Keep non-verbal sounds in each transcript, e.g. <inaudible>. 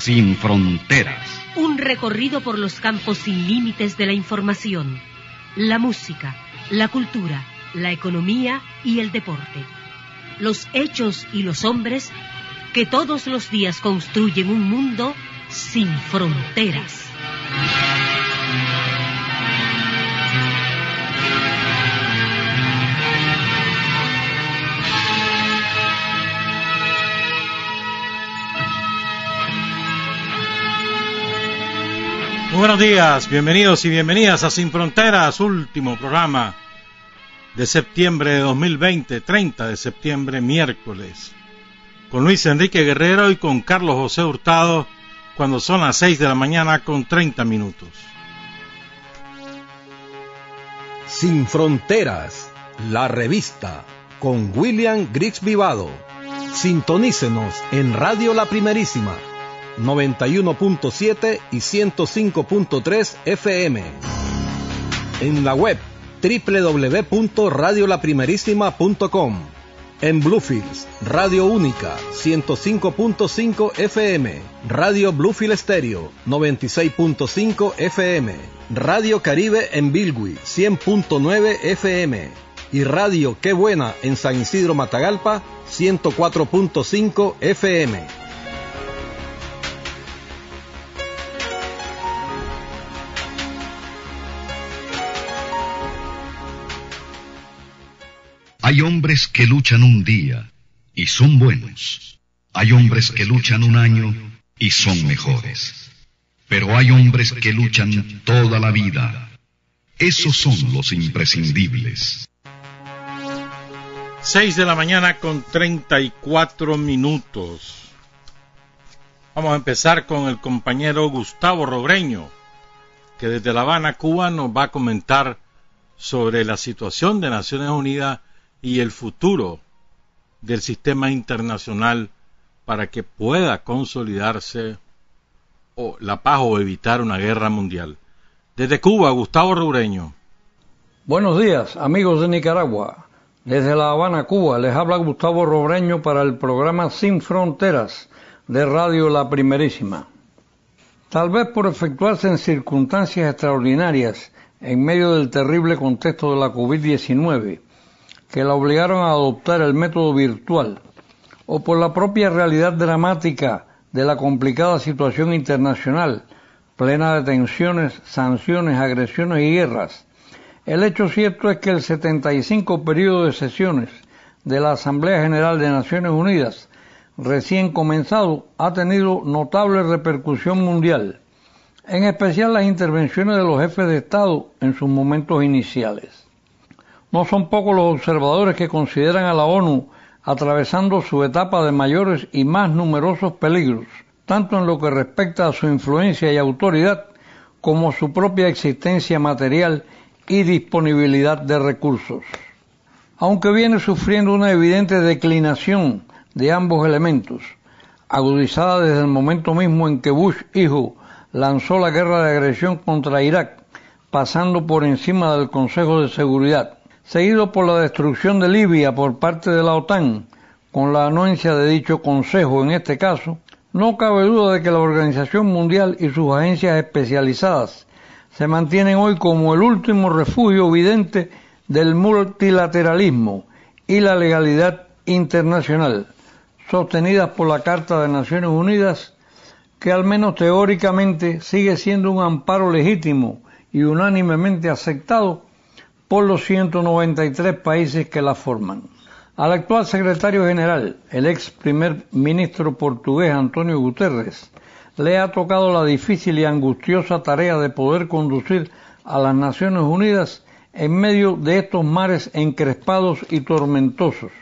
Sin fronteras. Un recorrido por los campos sin límites de la información, la música, la cultura, la economía y el deporte. Los hechos y los hombres que todos los días construyen un mundo sin fronteras. Buenos días, bienvenidos y bienvenidas a Sin Fronteras, último programa de septiembre de 2020, 30 de septiembre, miércoles, con Luis Enrique Guerrero y con Carlos José Hurtado, cuando son las 6 de la mañana con 30 minutos. Sin Fronteras, la revista, con William Griggs Vivado. Sintonícenos en Radio La Primerísima 91.7 y 105.3 FM. En la web www.radiolaprimerísima.com. En Bluefields, Radio Única 105.5 FM, Radio Bluefield Stereo 96.5 FM, Radio Caribe en Bilwi 100.9 FM y Radio Qué Buena en San Isidro Matagalpa 104.5 FM. Hay hombres que luchan un día y son buenos. Hay hombres que luchan un año y son mejores. Pero hay hombres que luchan toda la vida. Esos son los imprescindibles. Seis de la mañana con treinta y cuatro minutos. Vamos a empezar con el compañero Gustavo Robreño, que desde La Habana, Cuba, nos va a comentar sobre la situación de Naciones Unidas y el futuro del sistema internacional para que pueda consolidarse o la paz o evitar una guerra mundial. Desde Cuba, Gustavo Rureño. Buenos días, amigos de Nicaragua. Desde La Habana, Cuba, les habla Gustavo Robreño para el programa Sin Fronteras de Radio La Primerísima. Tal vez por efectuarse en circunstancias extraordinarias en medio del terrible contexto de la COVID-19, que la obligaron a adoptar el método virtual, o por la propia realidad dramática de la complicada situación internacional, plena de tensiones, sanciones, agresiones y guerras, el hecho cierto es que el 75 periodo de sesiones de la Asamblea General de Naciones Unidas, recién comenzado, ha tenido notable repercusión mundial, en especial las intervenciones de los jefes de Estado en sus momentos iniciales. No son pocos los observadores que consideran a la ONU atravesando su etapa de mayores y más numerosos peligros, tanto en lo que respecta a su influencia y autoridad, como su propia existencia material y disponibilidad de recursos. Aunque viene sufriendo una evidente declinación de ambos elementos, agudizada desde el momento mismo en que Bush hijo lanzó la guerra de agresión contra Irak, pasando por encima del Consejo de Seguridad, seguido por la destrucción de Libia por parte de la OTAN, con la anuencia de dicho Consejo en este caso, no cabe duda de que la Organización Mundial y sus agencias especializadas se mantienen hoy como el último refugio evidente del multilateralismo y la legalidad internacional, sostenidas por la Carta de Naciones Unidas, que al menos teóricamente sigue siendo un amparo legítimo y unánimemente aceptado por los 193 países que la forman. Al actual secretario general, el ex primer ministro portugués Antonio Guterres, le ha tocado la difícil y angustiosa tarea de poder conducir a las Naciones Unidas en medio de estos mares encrespados y tormentosos,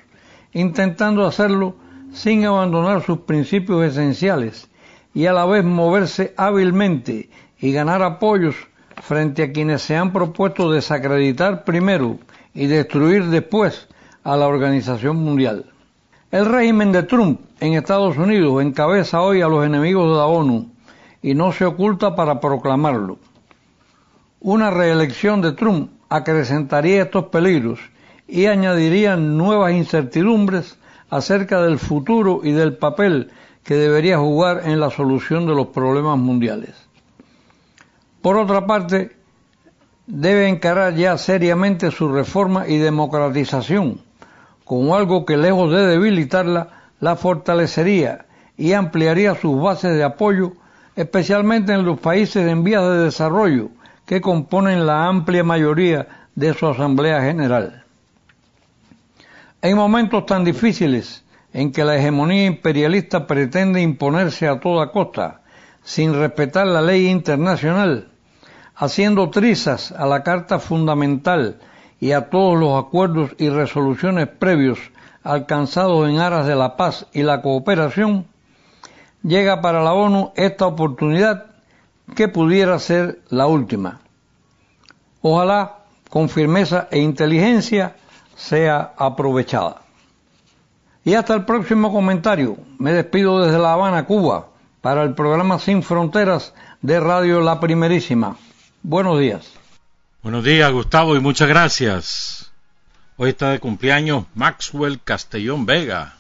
intentando hacerlo sin abandonar sus principios esenciales y a la vez moverse hábilmente y ganar apoyos frente a quienes se han propuesto desacreditar primero y destruir después a la Organización Mundial. El régimen de Trump en Estados Unidos encabeza hoy a los enemigos de la ONU y no se oculta para proclamarlo. Una reelección de Trump acrecentaría estos peligros y añadiría nuevas incertidumbres acerca del futuro y del papel que debería jugar en la solución de los problemas mundiales. Por otra parte, debe encarar ya seriamente su reforma y democratización como algo que lejos de debilitarla, la fortalecería y ampliaría sus bases de apoyo, especialmente en los países en vías de desarrollo que componen la amplia mayoría de su Asamblea General. En momentos tan difíciles en que la hegemonía imperialista pretende imponerse a toda costa, sin respetar la ley internacional, haciendo trizas a la Carta Fundamental y a todos los acuerdos y resoluciones previos alcanzados en aras de la paz y la cooperación, llega para la ONU esta oportunidad que pudiera ser la última. Ojalá con firmeza e inteligencia sea aprovechada. Y hasta el próximo comentario. Me despido desde La Habana, Cuba, para el programa Sin Fronteras de Radio La Primerísima. Buenos días. Buenos días, Gustavo, y muchas gracias. Hoy está de cumpleaños Maxwell Castellón Vega,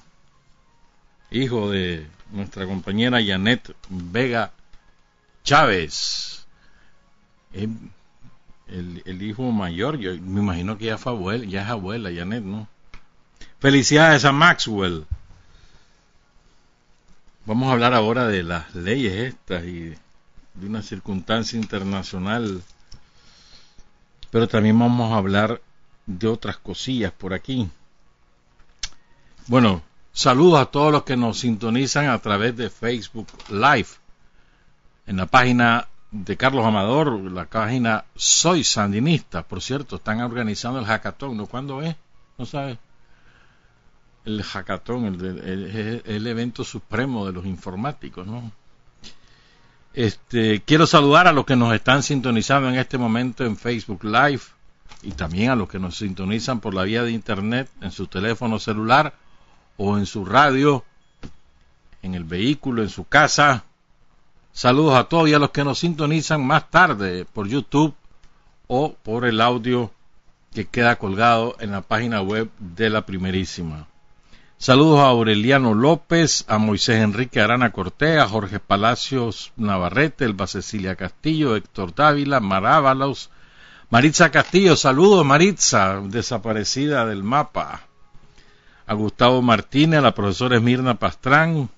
hijo de nuestra compañera Janet Vega Chávez. El, hijo mayor, yo me imagino que ya fue abuela, ya es abuela, Janet, ¿no? Felicidades a Maxwell. Vamos a hablar ahora de las leyes estas y de una circunstancia internacional pero también vamos a hablar de otras cosillas por aquí. Bueno, saludos a todos los que nos sintonizan a través de Facebook Live. En la página de Carlos Amador, la página Soy Sandinista, por cierto, están organizando el hackathon, ¿no? ¿Cuándo es? ¿No sabes? El hackathon, el, el evento supremo de los informáticos, ¿no? Este, quiero saludar a los que nos están sintonizando en este momento en Facebook Live y también a los que nos sintonizan por la vía de Internet en su teléfono celular o en su radio, en el vehículo, en su casa. Saludos a todos y a los que nos sintonizan más tarde por YouTube o por el audio que queda colgado en la página web de la primerísima. Saludos a Aureliano López, a Moisés Enrique Arana Cortea, a Jorge Palacios Navarrete, Elba Cecilia Castillo, Héctor Dávila, Marábalos, Maritza Castillo, saludos Maritza, desaparecida del mapa. A Gustavo Martínez, a la profesora Esmirna Pastrán,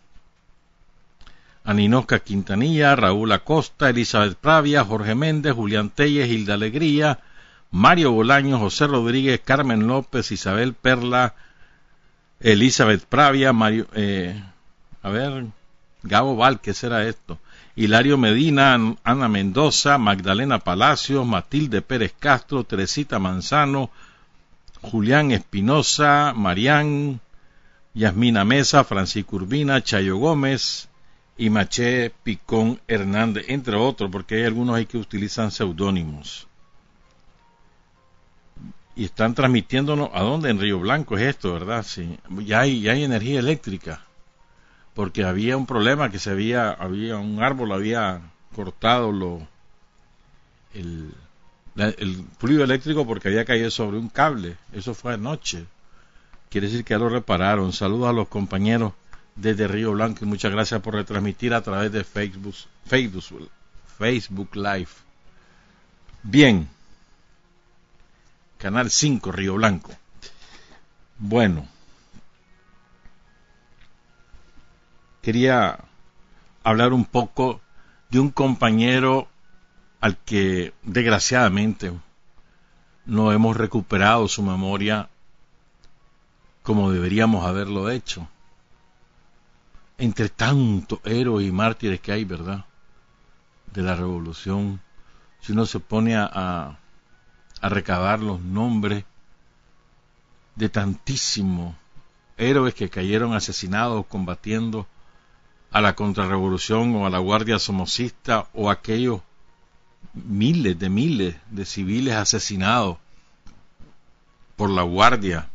a Ninosca Quintanilla, Raúl Acosta, Elizabeth Pravia, Jorge Méndez, Julián Telles, Hilda Alegría, Mario Bolaño, José Rodríguez, Carmen López, Isabel Perla, Elizabeth Pravia, Mario, eh, a ver, Gabo Val, ¿qué será esto? Hilario Medina, Ana Mendoza, Magdalena Palacios, Matilde Pérez Castro, Teresita Manzano, Julián Espinosa, Marián, Yasmina Mesa, Francisco Urbina, Chayo Gómez y Maché Picón Hernández, entre otros, porque hay algunos ahí que utilizan seudónimos y están transmitiéndonos a dónde en Río Blanco es esto, ¿verdad? Sí, ya hay, ya hay energía eléctrica, porque había un problema que se había, había un árbol había cortado lo, el, el fluido eléctrico porque había caído sobre un cable, eso fue anoche, quiere decir que ya lo repararon. Saludos a los compañeros desde Río Blanco y muchas gracias por retransmitir a través de Facebook, Facebook, Facebook Live. Bien. Canal 5, Río Blanco. Bueno, quería hablar un poco de un compañero al que desgraciadamente no hemos recuperado su memoria como deberíamos haberlo hecho. Entre tantos héroes y mártires que hay, ¿verdad? De la revolución, si uno se pone a, a recabar los nombres de tantísimos héroes que cayeron asesinados combatiendo a la contrarrevolución o a la guardia somocista o a aquellos miles de miles de civiles asesinados por la guardia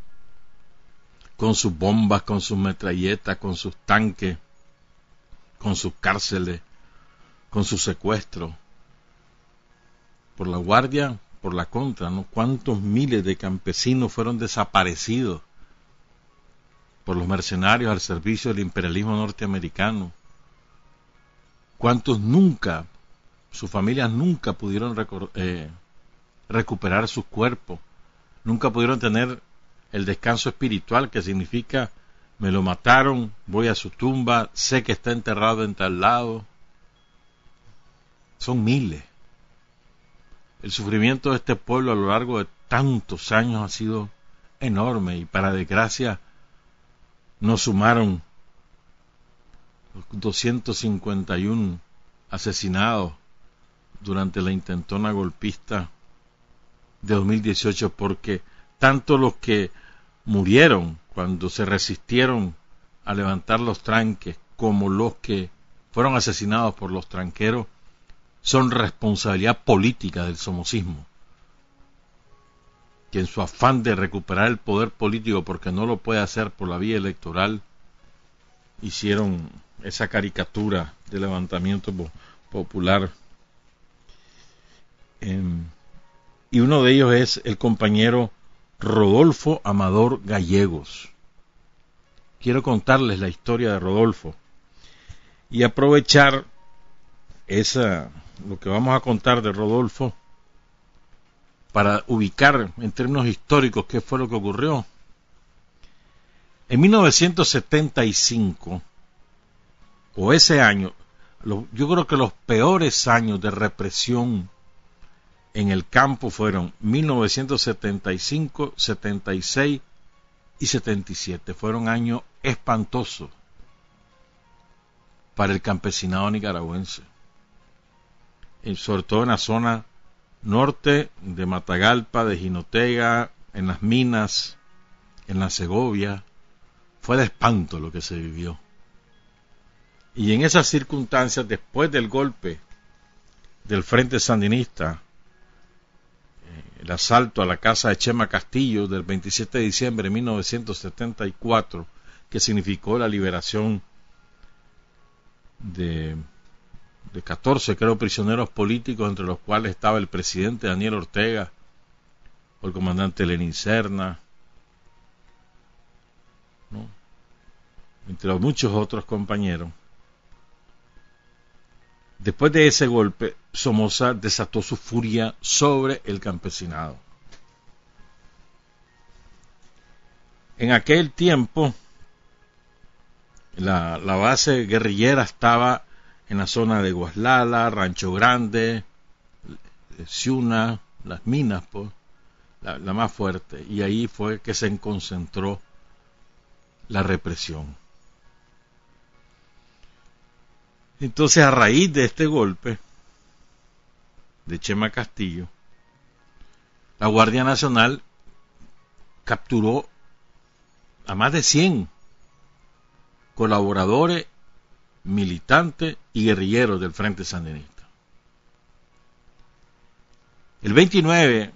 con sus bombas, con sus metralletas, con sus tanques, con sus cárceles, con sus secuestros. Por la guardia, por la contra, ¿no? ¿Cuántos miles de campesinos fueron desaparecidos por los mercenarios al servicio del imperialismo norteamericano? ¿Cuántos nunca, sus familias nunca pudieron eh, recuperar sus cuerpos? Nunca pudieron tener el descanso espiritual que significa me lo mataron, voy a su tumba, sé que está enterrado en tal lado. Son miles. El sufrimiento de este pueblo a lo largo de tantos años ha sido enorme y para desgracia nos sumaron 251 asesinados durante la intentona golpista de 2018 porque tanto los que murieron cuando se resistieron a levantar los tranques, como los que fueron asesinados por los tranqueros, son responsabilidad política del somocismo, que en su afán de recuperar el poder político, porque no lo puede hacer por la vía electoral, hicieron esa caricatura de levantamiento popular. y uno de ellos es el compañero Rodolfo Amador Gallegos. Quiero contarles la historia de Rodolfo y aprovechar esa lo que vamos a contar de Rodolfo para ubicar en términos históricos qué fue lo que ocurrió. En 1975 o ese año, yo creo que los peores años de represión en el campo fueron 1975, 76 y 77. Fueron años espantosos para el campesinado nicaragüense. Sobre todo en la zona norte de Matagalpa, de Jinotega, en las minas, en la Segovia. Fue de espanto lo que se vivió. Y en esas circunstancias, después del golpe del Frente Sandinista, el asalto a la casa de Chema Castillo del 27 de diciembre de 1974, que significó la liberación de, de 14, creo, prisioneros políticos, entre los cuales estaba el presidente Daniel Ortega, o el comandante Lenin Serna, entre muchos otros compañeros. Después de ese golpe, Somoza desató su furia sobre el campesinado. En aquel tiempo, la, base guerrillera estaba en la zona de Guaslala, Rancho Grande, Ciuna, las minas, pues, la, la más fuerte, y ahí fue que se concentró la represión. Entonces, a raíz de este golpe de Chema Castillo, la Guardia Nacional capturó a más de 100 colaboradores, militantes y guerrilleros del Frente Sandinista. El 29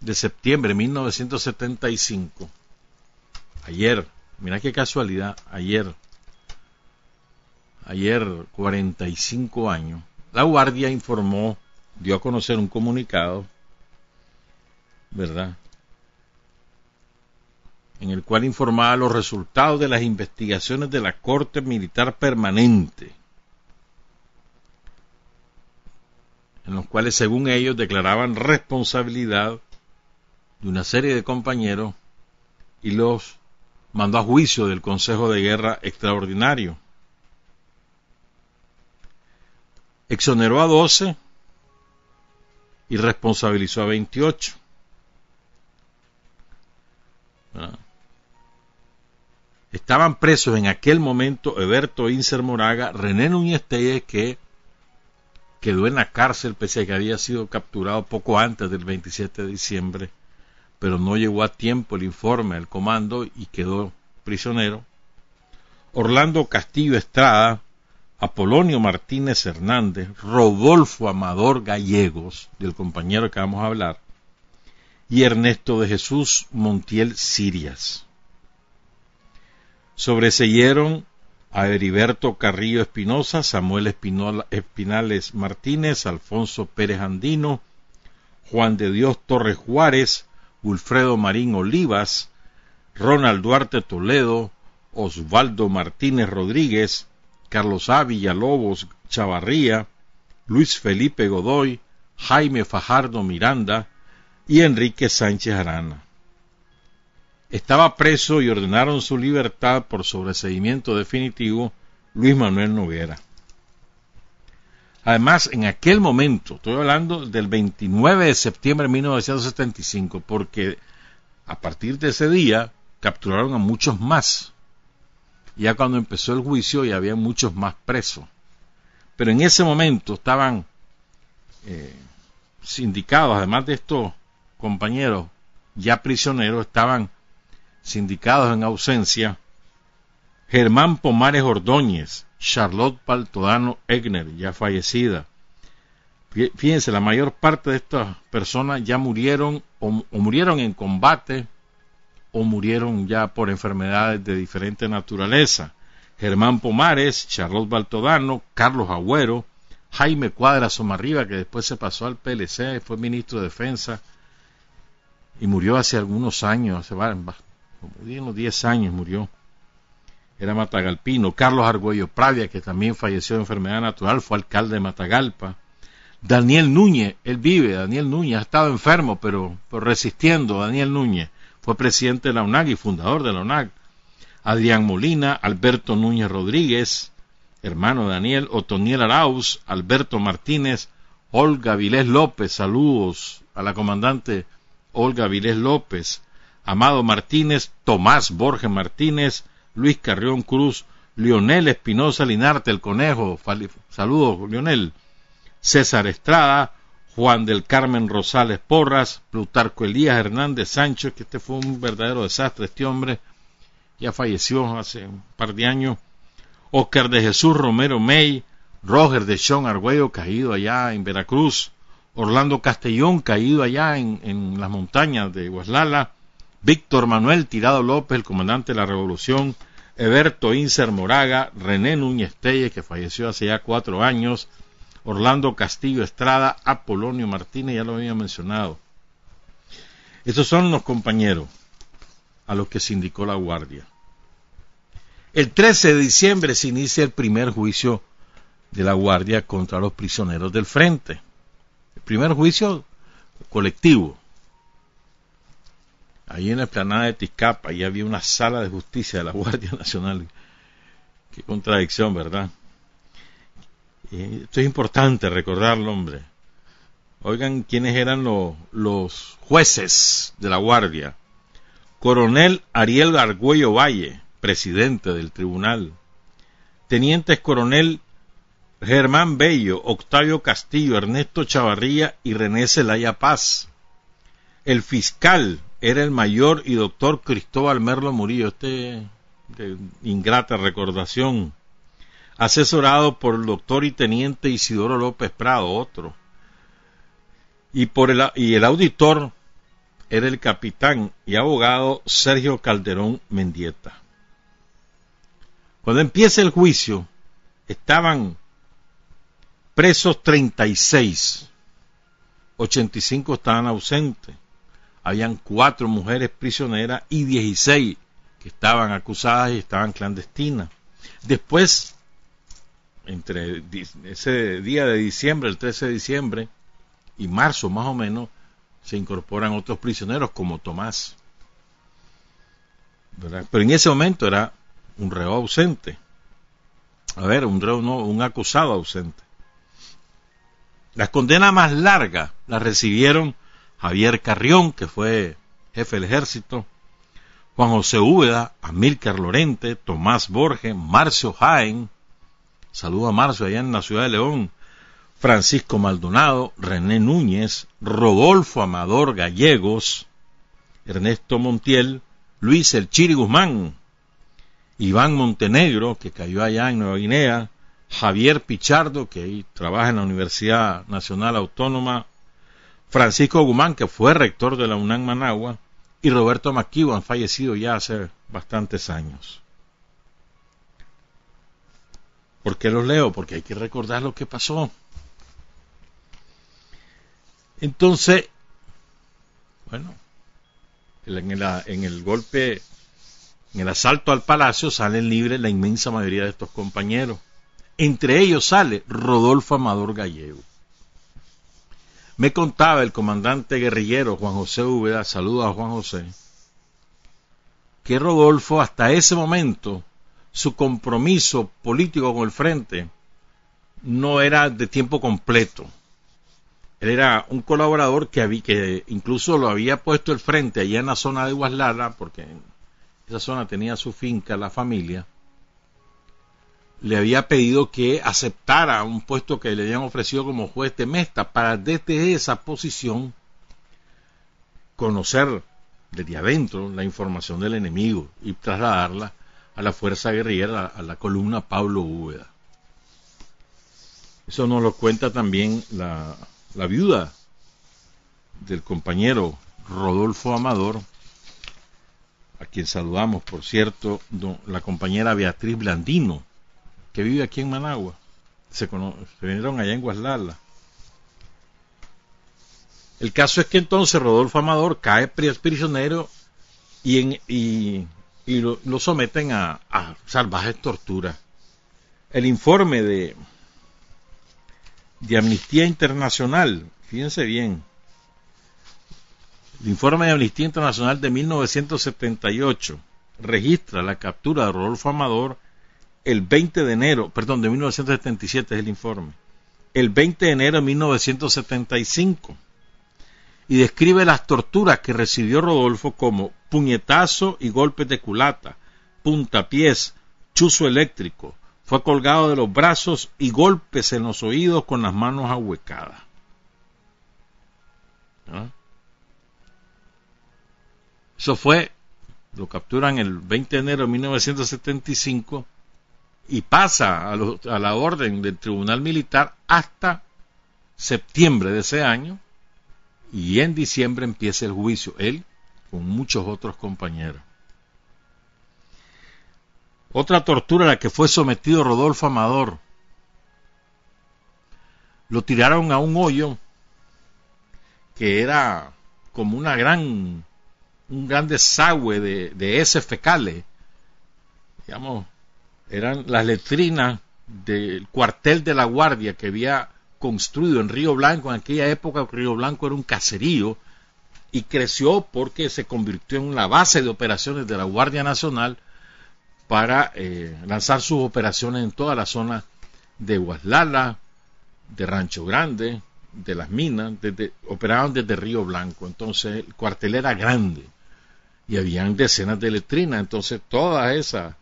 de septiembre de 1975, ayer, mira qué casualidad, ayer, ayer 45 años, la Guardia informó, dio a conocer un comunicado, ¿verdad? En el cual informaba los resultados de las investigaciones de la Corte Militar Permanente, en los cuales, según ellos, declaraban responsabilidad de una serie de compañeros y los mandó a juicio del Consejo de Guerra Extraordinario. exoneró a 12 y responsabilizó a 28. Ah. Estaban presos en aquel momento Eberto Inser Moraga, René Núñez Telles, que quedó en la cárcel pese a que había sido capturado poco antes del 27 de diciembre, pero no llegó a tiempo el informe del comando y quedó prisionero. Orlando Castillo Estrada, Apolonio Martínez Hernández, Rodolfo Amador Gallegos, del compañero que vamos a hablar, y Ernesto de Jesús Montiel Sirias. Sobreseyeron a Heriberto Carrillo Espinosa, Samuel Espinales Martínez, Alfonso Pérez Andino, Juan de Dios Torres Juárez, Wilfredo Marín Olivas, Ronald Duarte Toledo, Osvaldo Martínez Rodríguez, Carlos A. Villalobos Chavarría, Luis Felipe Godoy, Jaime Fajardo Miranda y Enrique Sánchez Arana. Estaba preso y ordenaron su libertad por sobreseimiento definitivo Luis Manuel Noguera. Además, en aquel momento, estoy hablando del 29 de septiembre de 1975, porque a partir de ese día capturaron a muchos más. Ya cuando empezó el juicio ya había muchos más presos. Pero en ese momento estaban eh, sindicados, además de estos compañeros ya prisioneros, estaban sindicados en ausencia Germán Pomares Ordóñez, Charlotte Paltodano Egner, ya fallecida. Fíjense, la mayor parte de estas personas ya murieron o, murieron en combate o murieron ya por enfermedades de diferente naturaleza. Germán Pomares, Charlotte Baltodano, Carlos Agüero, Jaime Cuadra Somarriba, que después se pasó al PLC, fue ministro de Defensa y murió hace algunos años, hace como unos 10 años murió era Matagalpino. Carlos Argüello Pravia, que también falleció de enfermedad natural, fue alcalde de Matagalpa. Daniel Núñez, él vive, Daniel Núñez ha estado enfermo, pero, resistiendo, Daniel Núñez, fue presidente de la UNAG y fundador de la UNAG. Adrián Molina, Alberto Núñez Rodríguez, hermano de Daniel, Otoniel Arauz, Alberto Martínez, Olga Vilés López, saludos a la comandante Olga Vilés López, Amado Martínez, Tomás Borges Martínez, Luis Carrión Cruz, Lionel Espinosa Linarte, el conejo, saludos Lionel, César Estrada, Juan del Carmen Rosales Porras, Plutarco Elías Hernández Sánchez, que este fue un verdadero desastre, este hombre ya falleció hace un par de años, Oscar de Jesús Romero May, Roger de Sean Argüello, caído allá en Veracruz, Orlando Castellón, caído allá en, las montañas de Huaslala, Víctor Manuel Tirado López, el comandante de la Revolución, Eberto Inser Moraga, René Núñez Telles, que falleció hace ya cuatro años, Orlando Castillo Estrada, Apolonio Martínez, ya lo había mencionado. Estos son los compañeros a los que se indicó la Guardia. El 13 de diciembre se inicia el primer juicio de la Guardia contra los prisioneros del frente. El primer juicio colectivo. Ahí en la explanada de Tizcapa, ahí había una sala de justicia de la Guardia Nacional. Qué contradicción, ¿verdad? esto es importante recordarlo, hombre. Oigan quiénes eran los jueces de la Guardia. Coronel Ariel Argüello Valle, presidente del tribunal. Tenientes coronel Germán Bello, Octavio Castillo, Ernesto Chavarría y René Zelaya Paz. El fiscal era el mayor y doctor Cristóbal Merlo Murillo, este de ingrata recordación, asesorado por el doctor y teniente Isidoro López Prado, otro. Y, por el, y el auditor era el capitán y abogado Sergio Calderón Mendieta. Cuando empieza el juicio, estaban presos 36, 85 estaban ausentes habían cuatro mujeres prisioneras y 16 que estaban acusadas y estaban clandestinas. Después, entre ese día de diciembre, el 13 de diciembre, y marzo más o menos, se incorporan otros prisioneros como Tomás. Pero en ese momento era un reo ausente. A ver, un reo no, un acusado ausente. Las condenas más largas las recibieron Javier Carrión, que fue jefe del ejército, Juan José Úbeda, Amílcar Lorente, Tomás Borges, Marcio Jaén, saludo a Marcio allá en la ciudad de León, Francisco Maldonado, René Núñez, Rodolfo Amador Gallegos, Ernesto Montiel, Luis El Chiri Guzmán Iván Montenegro, que cayó allá en Nueva Guinea, Javier Pichardo, que trabaja en la Universidad Nacional Autónoma, Francisco Guzmán, que fue rector de la UNAM Managua, y Roberto han fallecido ya hace bastantes años. ¿Por qué los leo? Porque hay que recordar lo que pasó. Entonces, bueno, en el, en el golpe, en el asalto al palacio salen libres la inmensa mayoría de estos compañeros. Entre ellos sale Rodolfo Amador Gallego. Me contaba el comandante guerrillero Juan José Úbeda, saludo a Juan José, que Rodolfo hasta ese momento su compromiso político con el frente no era de tiempo completo. Él era un colaborador que, había, que incluso lo había puesto el frente allá en la zona de Guaslala, porque esa zona tenía su finca, la familia, le había pedido que aceptara un puesto que le habían ofrecido como juez de Mesta para desde esa posición conocer desde adentro la información del enemigo y trasladarla a la fuerza guerrillera, a la columna Pablo Úbeda. Eso nos lo cuenta también la, la viuda del compañero Rodolfo Amador, a quien saludamos, por cierto, la compañera Beatriz Blandino, que vive aquí en Managua. Se, vinieron allá en Guaslala. El caso es que entonces Rodolfo Amador cae prisionero y, en, y, lo, someten a, a, salvajes torturas. El informe de, de Amnistía Internacional, fíjense bien, el informe de Amnistía Internacional de 1978 registra la captura de Rodolfo Amador el 20 de enero, perdón, de 1977 es el informe, el 20 de enero de 1975, y describe las torturas que recibió Rodolfo como puñetazo y golpes de culata, puntapiés, chuzo eléctrico, fue colgado de los brazos y golpes en los oídos con las manos ahuecadas. ¿Ah? Eso fue, lo capturan el 20 de enero de 1975 y pasa a, la orden del Tribunal Militar hasta septiembre de ese año y en diciembre empieza el juicio, él con muchos otros compañeros. Otra tortura a la que fue sometido Rodolfo Amador. Lo tiraron a un hoyo que era como una gran, un gran desagüe de, de heces fecales, digamos, eran las letrinas del cuartel de la Guardia que había construido en Río Blanco. En aquella época Río Blanco era un caserío y creció porque se convirtió en la base de operaciones de la Guardia Nacional para eh, lanzar sus operaciones en toda la zona de Guaslala, de Rancho Grande, de las minas, operaban desde Río Blanco. Entonces el cuartel era grande y habían decenas de letrinas. Entonces todas esas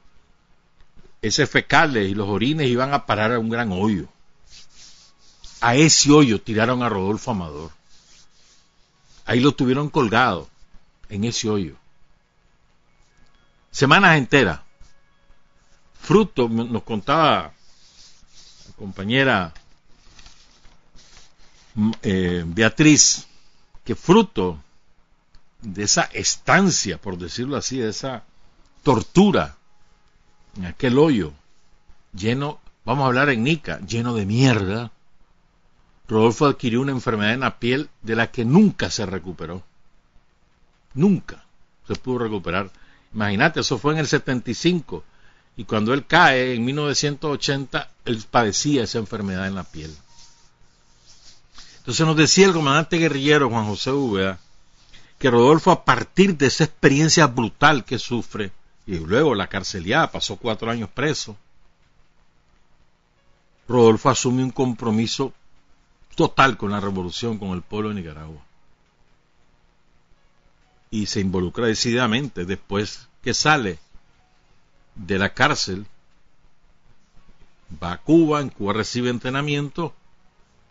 ese fecales y los orines iban a parar a un gran hoyo. A ese hoyo tiraron a Rodolfo Amador. Ahí lo tuvieron colgado, en ese hoyo. Semanas enteras. Fruto, nos contaba la compañera mm, eh, Beatriz, que fruto de esa estancia, por decirlo así, de esa tortura en aquel hoyo lleno, vamos a hablar en Nica, lleno de mierda, Rodolfo adquirió una enfermedad en la piel de la que nunca se recuperó. Nunca se pudo recuperar. Imagínate, eso fue en el 75. Y cuando él cae en 1980, él padecía esa enfermedad en la piel. Entonces nos decía el comandante guerrillero Juan José Úbeda que Rodolfo, a partir de esa experiencia brutal que sufre, y luego la carceliada, pasó cuatro años preso. Rodolfo asume un compromiso total con la revolución, con el pueblo de Nicaragua. Y se involucra decididamente después que sale de la cárcel, va a Cuba, en Cuba recibe entrenamiento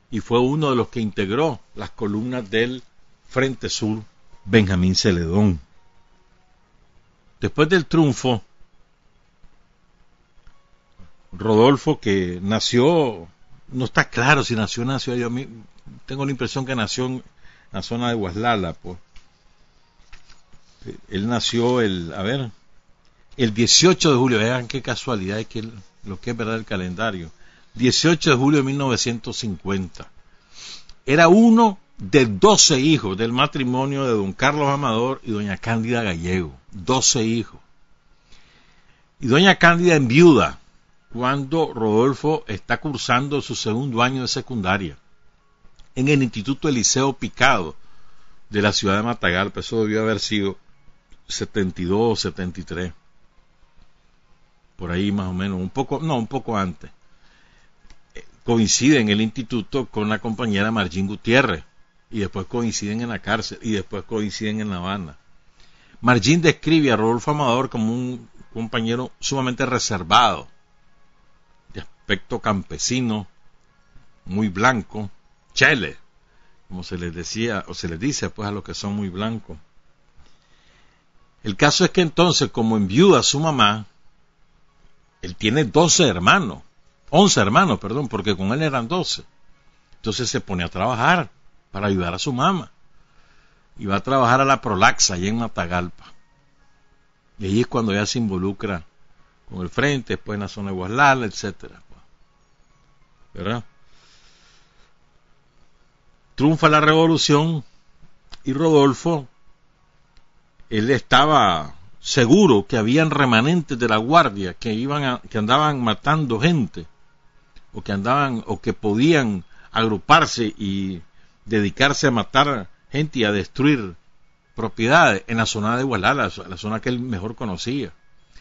y fue uno de los que integró las columnas del Frente Sur, Benjamín Celedón. Después del triunfo Rodolfo que nació, no está claro si nació, nació, yo tengo la impresión que nació en la zona de Guaslala, pues. Él nació el, a ver, el 18 de julio, vean qué casualidad es que lo que es verdad el calendario. 18 de julio de 1950. Era uno de 12 hijos del matrimonio de don Carlos Amador y doña Cándida Gallego. 12 hijos. Y doña Cándida en viuda cuando Rodolfo está cursando su segundo año de secundaria en el Instituto Eliseo Picado de la ciudad de Matagalpa. Eso debió haber sido 72 o 73. Por ahí más o menos, un poco, no, un poco antes. Coincide en el instituto con la compañera Margín Gutiérrez y después coinciden en la cárcel y después coinciden en La Habana. Margín describe a Rodolfo Amador como un compañero sumamente reservado, de aspecto campesino, muy blanco, chele, como se les decía o se les dice pues a los que son muy blancos. El caso es que entonces, como enviuda a su mamá, él tiene 12 hermanos, 11 hermanos, perdón, porque con él eran 12. Entonces se pone a trabajar para ayudar a su mamá. Y va a trabajar a la Prolaxa, allá en Matagalpa. Y ahí es cuando ya se involucra con el frente, después en la zona de Guaslala, etcétera. ¿Verdad? Triunfa la revolución y Rodolfo, él estaba seguro que habían remanentes de la guardia que iban que andaban matando gente o que andaban o que podían agruparse y dedicarse a matar gente y a destruir propiedades en la zona de Gualala, la zona que él mejor conocía.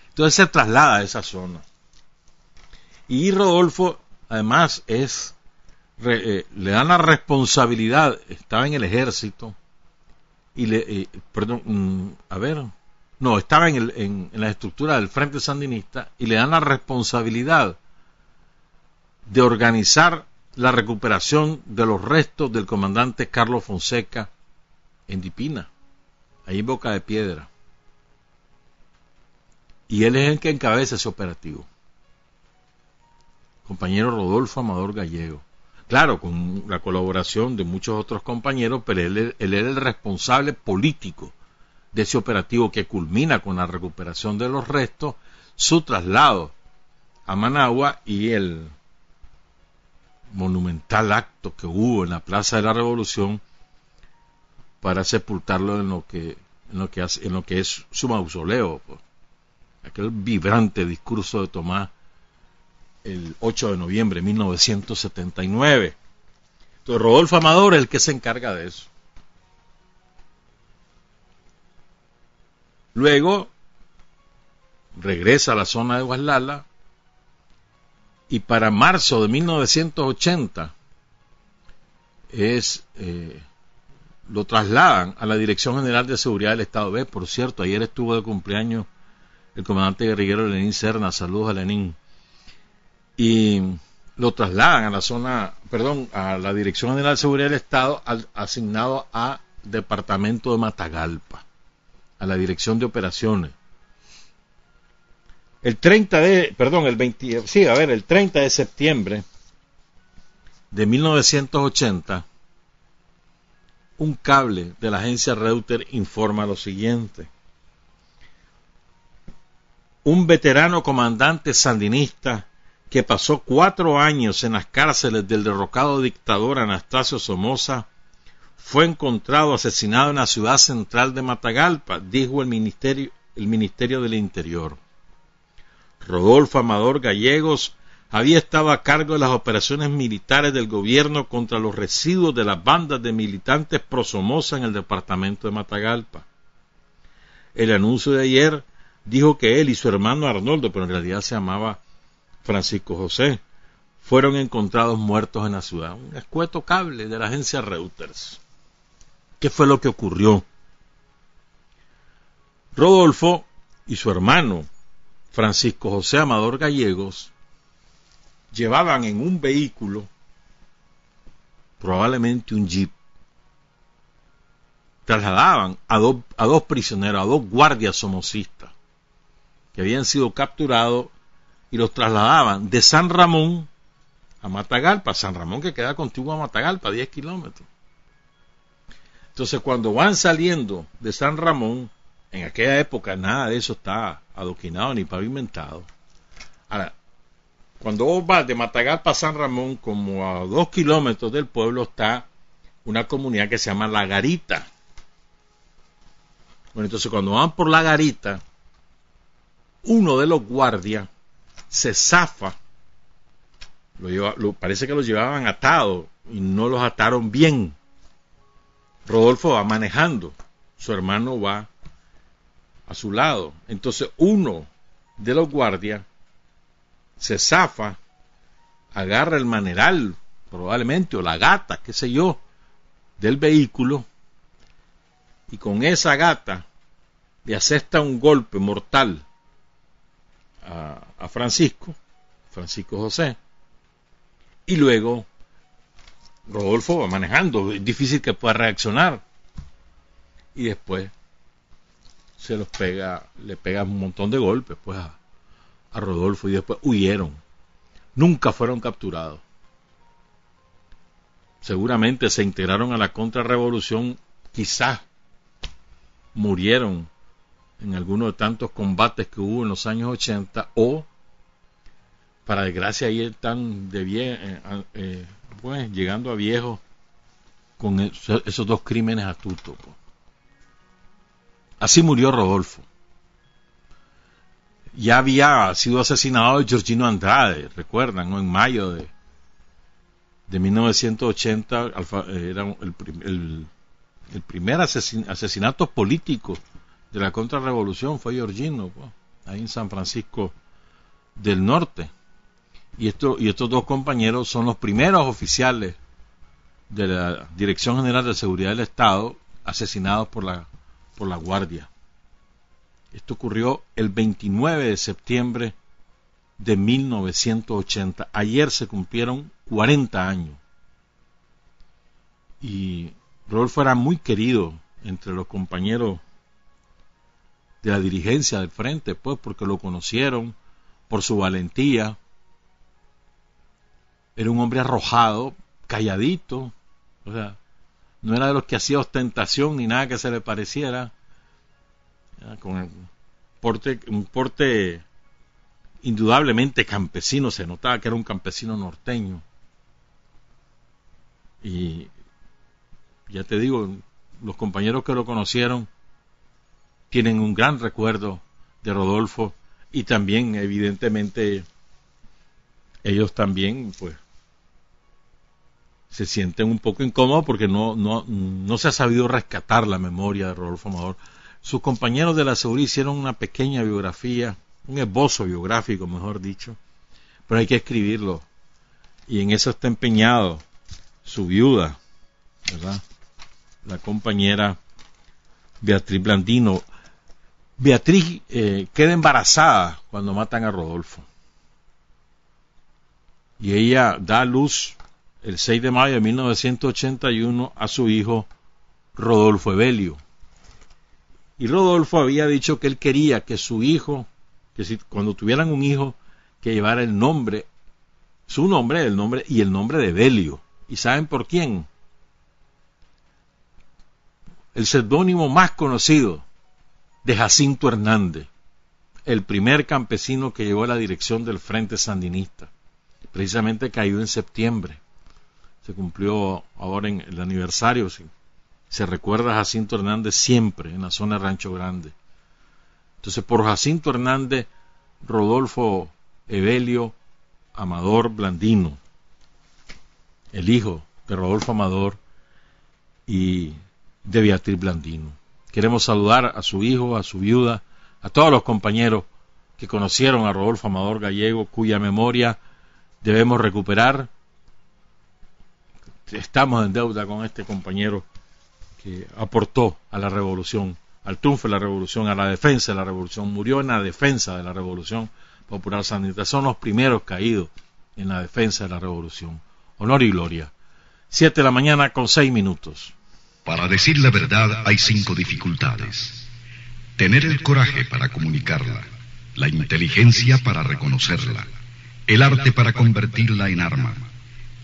Entonces se traslada a esa zona. Y Rodolfo, además, es eh, le dan la responsabilidad, estaba en el ejército, y le, eh, perdón, mm, a ver, no, estaba en, el, en, la estructura del Frente Sandinista y le dan la responsabilidad de organizar la recuperación de los restos del comandante Carlos Fonseca en Dipina ahí en Boca de Piedra. Y él es el que encabeza ese operativo. Compañero Rodolfo Amador Gallego. Claro, con la colaboración de muchos otros compañeros, pero él, él era el responsable político de ese operativo que culmina con la recuperación de los restos, su traslado a Managua y el monumental acto que hubo en la Plaza de la Revolución para sepultarlo en lo que, en lo que, es su mausoleo. Pues. Aquel vibrante discurso de Tomás el 8 de noviembre de 1979. Entonces Rodolfo Amador es el que se encarga de eso. Luego regresa a la zona de Guaslala y para marzo de 1980 es eh, lo trasladan a la Dirección General de Seguridad del Estado B. Por cierto, ayer estuvo de cumpleaños el comandante guerrillero Lenín Serna, saludos a Lenín. Y lo trasladan a la zona, perdón, a la Dirección General de Seguridad del Estado, asignado a Departamento de Matagalpa, a la Dirección de Operaciones. El 30 de, perdón, el 20, sí, a ver, el 30 de septiembre de 1980, un cable de la agencia Reuter informa lo siguiente. Un veterano comandante sandinista que pasó cuatro años en las cárceles del derrocado dictador Anastasio Somoza fue encontrado asesinado en la ciudad central de Matagalpa, dijo el Ministerio, el Ministerio del Interior. Rodolfo Amador Gallegos había estado a cargo de las operaciones militares del gobierno contra los residuos de las bandas de militantes pro Somoza en el departamento de Matagalpa. El anuncio de ayer dijo que él y su hermano Arnoldo, pero en realidad se llamaba Francisco José, fueron encontrados muertos en la ciudad. Un escueto cable de la agencia Reuters. ¿Qué fue lo que ocurrió? Rodolfo y su hermano, Francisco José Amador Gallegos, llevaban en un vehículo, probablemente un jeep, trasladaban a, dos prisioneros, a dos guardias somocistas, que habían sido capturados y los trasladaban de San Ramón a Matagalpa, San Ramón que queda contiguo a Matagalpa, 10 kilómetros. Entonces cuando van saliendo de San Ramón, en aquella época nada de eso está adoquinado ni pavimentado. Ahora, cuando vos vas de Matagalpa a San Ramón, como a dos kilómetros del pueblo, está una comunidad que se llama La Garita. Bueno, entonces cuando van por La Garita, uno de los guardias se zafa, parece que los llevaban atados y no los ataron bien. Rodolfo va manejando, su hermano va a su lado. Entonces uno de los guardias se zafa, agarra el maneral, probablemente, o la gata, qué sé yo, del vehículo, y con esa gata le asesta un golpe mortal a, a Francisco, Francisco José, y luego Rodolfo va manejando, es difícil que pueda reaccionar. Y después se los pega, le pega un montón de golpes pues a, a Rodolfo y después huyeron. Nunca fueron capturados. Seguramente se integraron a la contrarrevolución, quizás murieron en alguno de tantos combates que hubo en los años 80 o para desgracia ahí están de eh, eh, pues, llegando a viejo con esos dos crímenes astutos. Pues. Así murió Rodolfo. Ya había sido asesinado Georgino Andrade, recuerdan, ¿no? en mayo de, de 1980, era el, el, primer asesinato político de la contrarrevolución fue Georgino, pues, ahí en San Francisco del Norte y, esto, y estos dos compañeros son los primeros oficiales de la Dirección General de Seguridad del Estado asesinados por la, por la Guardia. Esto ocurrió el 29 de septiembre de 1980. Ayer se cumplieron 40 años. Y Rodolfo era muy querido entre los compañeros de la dirigencia del frente, pues porque lo conocieron por su valentía, era un hombre arrojado, calladito, o sea, no era de los que hacía ostentación ni nada que se le pareciera, con un porte, un porte indudablemente campesino, se notaba que era un campesino norteño. Y ya te digo, los compañeros que lo conocieron tienen un gran recuerdo de Rodolfo y también evidentemente ellos también pues se sienten un poco incómodos porque no, no, no se ha sabido rescatar la memoria de Rodolfo Amador. Sus compañeros de la seguridad hicieron una pequeña biografía, un esbozo biográfico, mejor dicho, pero hay que escribirlo. Y en eso está empeñado su viuda, ¿verdad? La compañera Beatriz Blandino. Beatriz eh, queda embarazada cuando matan a Rodolfo. Y ella da luz el 6 de mayo de 1981 a su hijo Rodolfo Evelio. Y Rodolfo había dicho que él quería que su hijo, que si, cuando tuvieran un hijo, que llevara el nombre, su nombre, el nombre y el nombre de Evelio. ¿Y saben por quién? El seudónimo más conocido de Jacinto Hernández, el primer campesino que llevó a la dirección del Frente Sandinista. Precisamente cayó en septiembre se cumplió ahora en el aniversario, se recuerda a Jacinto Hernández siempre en la zona de Rancho Grande. Entonces, por Jacinto Hernández, Rodolfo Evelio Amador Blandino, el hijo de Rodolfo Amador y de Beatriz Blandino. Queremos saludar a su hijo, a su viuda, a todos los compañeros que conocieron a Rodolfo Amador Gallego, cuya memoria debemos recuperar estamos en deuda con este compañero que aportó a la revolución, al triunfo de la revolución, a la defensa de la revolución, murió en la defensa de la revolución popular sandinista. Son los primeros caídos en la defensa de la revolución. Honor y gloria. Siete de la mañana con seis minutos. Para decir la verdad hay cinco dificultades. Tener el coraje para comunicarla, la inteligencia para reconocerla, el arte para convertirla en arma,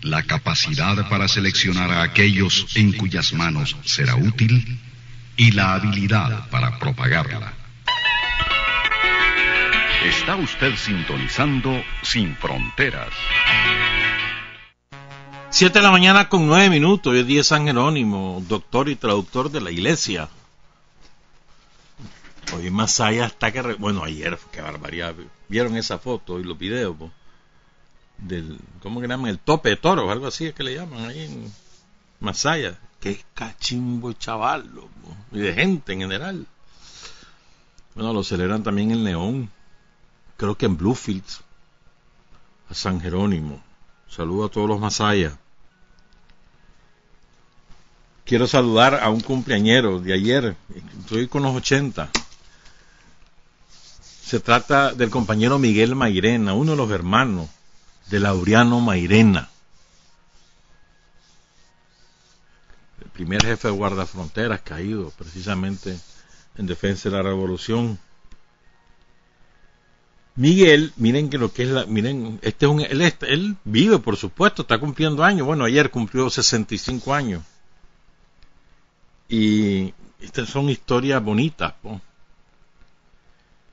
la capacidad para seleccionar a aquellos en cuyas manos será útil y la habilidad para propagarla. Está usted sintonizando Sin Fronteras. Siete de la mañana con nueve minutos. Hoy es día San Jerónimo, doctor y traductor de la iglesia. Hoy más allá está que... Bueno, ayer, qué barbaridad. ¿Vieron esa foto y los videos? Del, ¿Cómo que llaman? El tope de toros, algo así es que le llaman ahí en Masaya. Qué cachimbo chaval, y de gente en general. Bueno, lo celebran también en León, creo que en Bluefields, a San Jerónimo. Saludo a todos los Masayas. Quiero saludar a un cumpleañero de ayer, estoy con los 80. Se trata del compañero Miguel Mairena, uno de los hermanos de Laureano Mairena. El primer jefe de guardafronteras caído precisamente en defensa de la revolución. Miguel, miren que lo que es la, miren, este es un, él, él vive por supuesto, está cumpliendo años, bueno, ayer cumplió 65 años. Y estas son historias bonitas.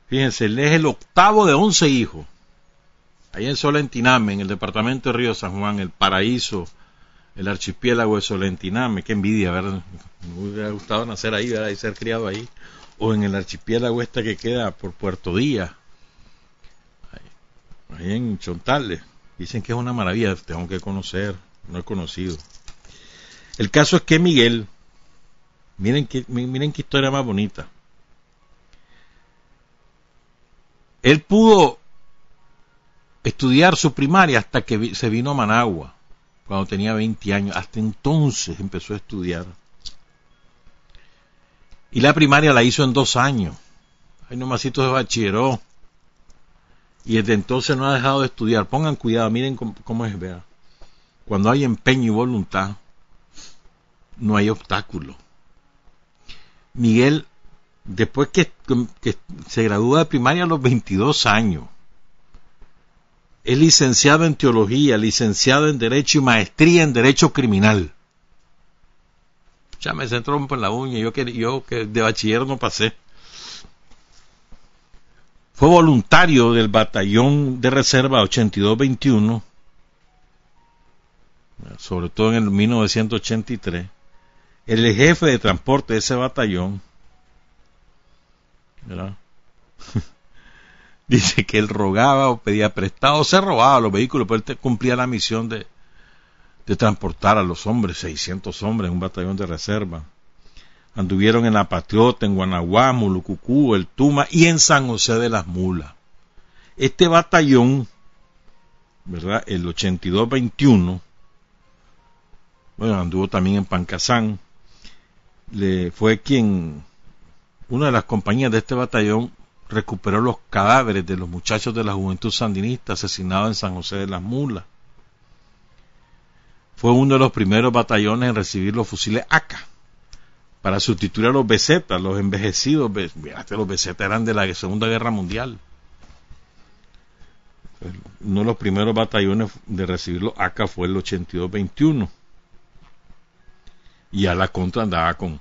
Fíjense, él es el octavo de 11 hijos. Ahí en Solentiname, en el departamento de Río San Juan, el paraíso, el archipiélago de Solentiname. Qué envidia, ¿verdad? Me hubiera gustado nacer ahí, ¿verdad? Y ser criado ahí. O en el archipiélago este que queda por Puerto Díaz. Ahí, en Chontales. Dicen que es una maravilla, tengo que conocer, no he conocido. El caso es que Miguel, Miren qué, miren qué historia más bonita. Él pudo estudiar su primaria hasta que se vino a Managua, cuando tenía 20 años. Hasta entonces empezó a estudiar. Y la primaria la hizo en dos años. Ahí nomasito de bachilleró. Y desde entonces no ha dejado de estudiar. Pongan cuidado, miren cómo, es, vea. Cuando hay empeño y voluntad, no hay obstáculo. Miguel, después que, se gradúa de primaria a los 22 años, es licenciado en teología, licenciado en derecho y maestría en derecho criminal. Ya me se trompo en la uña, yo que, yo que de bachiller no pasé. Fue voluntario del batallón de reserva 8221, sobre todo en el 1983 el jefe de transporte de ese batallón, <laughs> <laughs> dice que él rogaba o pedía prestado, se robaba los vehículos, pero él cumplía la misión de, transportar a los hombres, 600 hombres, un batallón de reserva. Anduvieron en La Patriota, en Guanaguá, Mulucucú, El Tuma y en San José de las Mulas. Este batallón, ¿verdad? El 8221, bueno, anduvo también en Pancasán, le fue quien, una de las compañías de este batallón, recuperó los cadáveres de los muchachos de la juventud sandinista asesinados en San José de las Mulas. Fue uno de los primeros batallones en recibir los fusiles AK para sustituir a los besetas, los envejecidos. los besetas eran de la Segunda Guerra Mundial. Uno de los primeros batallones de recibir los AK fue el 82-21 y a la contra andaba con,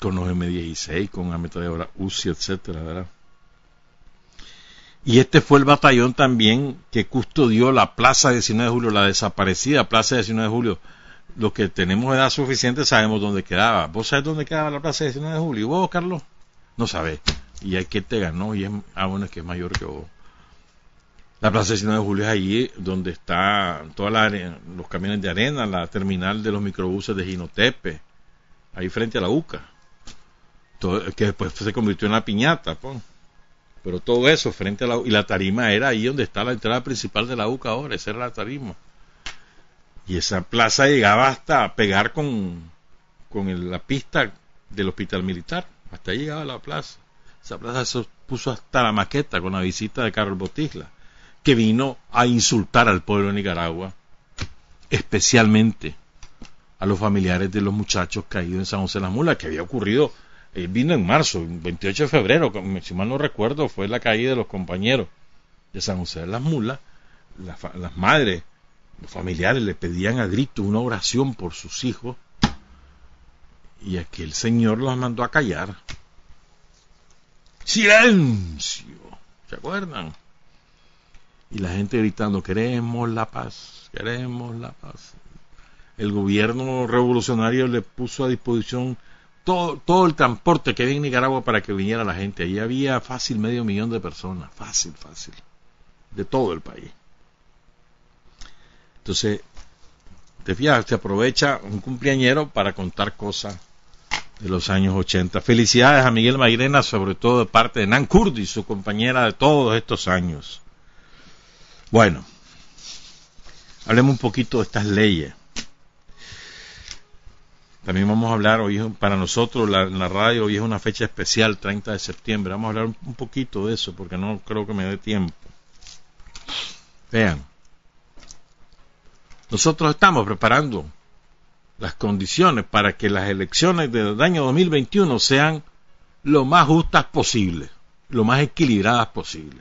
con los M16, con ametralladora UCI, etcétera, ¿verdad? Y este fue el batallón también que custodió la Plaza 19 de Julio, la desaparecida Plaza 19 de Julio. Los que tenemos edad suficiente sabemos dónde quedaba. ¿Vos sabés dónde quedaba la Plaza 19 de Julio? ¿Y vos, Carlos? No sabés. Y hay que te ganó y es, ah, bueno, es que es mayor que vos. La Plaza 19 de Julio es allí donde está todos los camiones de arena, la terminal de los microbuses de Ginotepe, ahí frente a la UCA, que después se convirtió en la piñata, pero todo eso frente a la y la tarima era ahí donde está la entrada principal de la UCA ahora, esa era la tarima. Y esa plaza llegaba hasta pegar con, con la pista del hospital militar, hasta ahí llegaba la plaza. Esa plaza se puso hasta la maqueta con la visita de Carlos Botisla que vino a insultar al pueblo de Nicaragua, especialmente a los familiares de los muchachos caídos en San José de las que había ocurrido Él vino en marzo, 28 de febrero, si mal no recuerdo, fue la caída de los compañeros de San José de las Mulas. Las, madres, los familiares le pedían a grito una oración por sus hijos y aquí el Señor los mandó a callar. Silencio. ¿Se acuerdan? Y la gente gritando, queremos la paz, queremos la paz. El gobierno revolucionario le puso a disposición todo, el transporte que había en Nicaragua para que viniera la gente. Allí había fácil medio millón de personas, fácil, fácil, de todo el país. Entonces, te fijas, se aprovecha un cumpleañero para contar cosas de los años 80. Felicidades a Miguel Mairena, sobre todo de parte de Nan Kurdi, su compañera de todos estos años. Bueno, hablemos un poquito de estas leyes. También vamos a hablar, hoy para nosotros la, la radio hoy es una fecha especial, 30 de septiembre. Vamos a hablar un, un poquito de eso porque no creo que me dé tiempo. Vean, nosotros estamos preparando las condiciones para que las elecciones del año 2021 sean lo más justas posible, lo más equilibradas posible.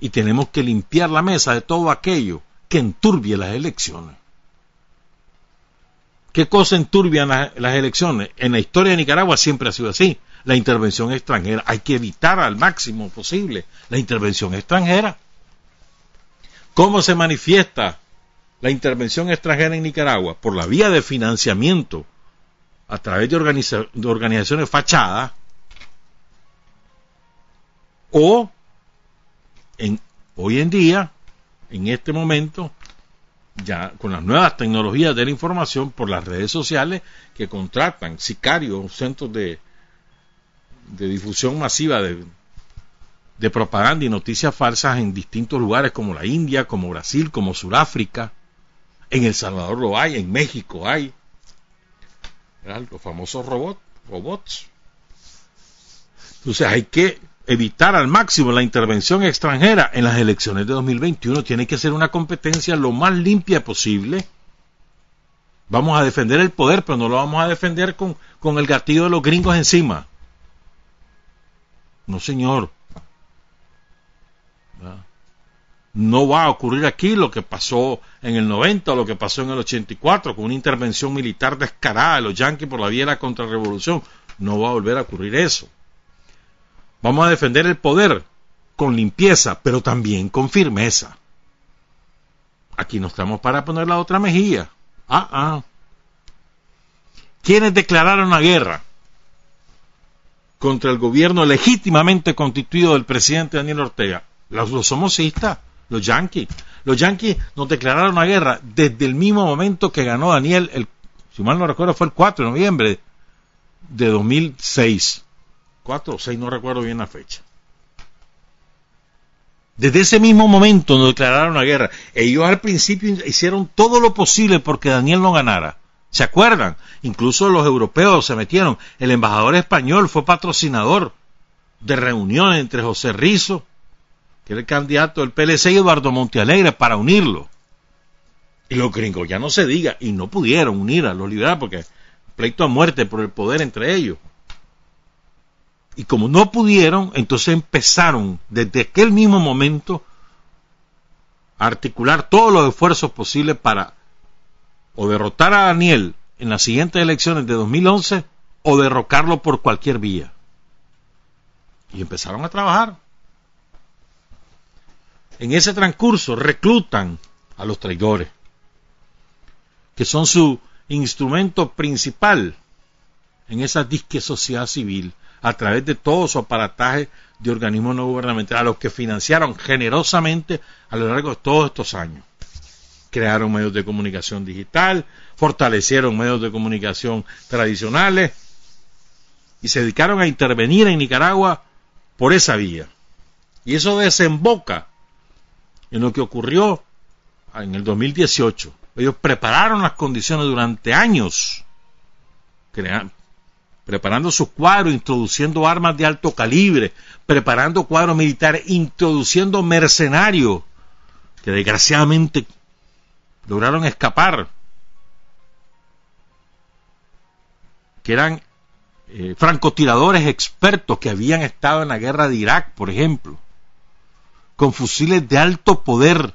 Y tenemos que limpiar la mesa de todo aquello que enturbie las elecciones. ¿Qué cosa enturbian las, elecciones? En la historia de Nicaragua siempre ha sido así. La intervención extranjera. Hay que evitar al máximo posible la intervención extranjera. ¿Cómo se manifiesta la intervención extranjera en Nicaragua por la vía de financiamiento a través de, organizaciones fachadas o hoy en día, en este momento, ya con las nuevas tecnologías de la información por las redes sociales que contratan sicarios, centros de, de difusión masiva de, de propaganda y noticias falsas en distintos lugares como la India, como Brasil, como Sudáfrica, en El Salvador lo hay, en México hay. Los famosos robots, robots. Entonces hay que evitar al máximo la intervención extranjera en las elecciones de 2021. Tiene que ser una competencia lo más limpia posible. Vamos a defender el poder, pero no lo vamos a defender con, con el gatillo de los gringos encima. No, señor no va a ocurrir aquí lo que pasó en el 90 o lo que pasó en el 84 con una intervención militar descarada de los yanquis por la vía de la contrarrevolución. No va a volver a ocurrir eso. Vamos a defender el poder con limpieza, pero también con firmeza. Aquí no estamos para poner la otra mejilla. Ah, ah. ¿Quiénes declararon la guerra? Contra el gobierno legítimamente constituido del presidente Daniel Ortega. Los, somocistas los Yankees. Los Yankees nos declararon la guerra desde el mismo momento que ganó Daniel, el, si mal no recuerdo, fue el 4 de noviembre de 2006. 4 o 6, no recuerdo bien la fecha. Desde ese mismo momento nos declararon la guerra. Ellos al principio hicieron todo lo posible porque Daniel no ganara. ¿Se acuerdan? Incluso los europeos se metieron. El embajador español fue patrocinador de reuniones entre José Rizo que era el candidato del PLC Eduardo Montealegre para unirlo. Y los gringos ya no se diga, y no pudieron unir a los liberales porque pleito a muerte por el poder entre ellos. Y como no pudieron, entonces empezaron desde aquel mismo momento a articular todos los esfuerzos posibles para o derrotar a Daniel en las siguientes elecciones de 2011 o derrocarlo por cualquier vía. Y empezaron a trabajar. En ese transcurso reclutan a los traidores, que son su instrumento principal en esa disque sociedad civil, a través de todo su aparataje de organismos no gubernamentales, a los que financiaron generosamente a lo largo de todos estos años. Crearon medios de comunicación digital, fortalecieron medios de comunicación tradicionales y se dedicaron a intervenir en Nicaragua por esa vía. Y eso desemboca en lo que ocurrió en el 2018. Ellos prepararon las condiciones durante años, preparando sus cuadros, introduciendo armas de alto calibre, preparando cuadros militares, introduciendo mercenarios, que desgraciadamente lograron escapar, que eran eh, francotiradores expertos que habían estado en la guerra de Irak, por ejemplo, con fusiles de alto poder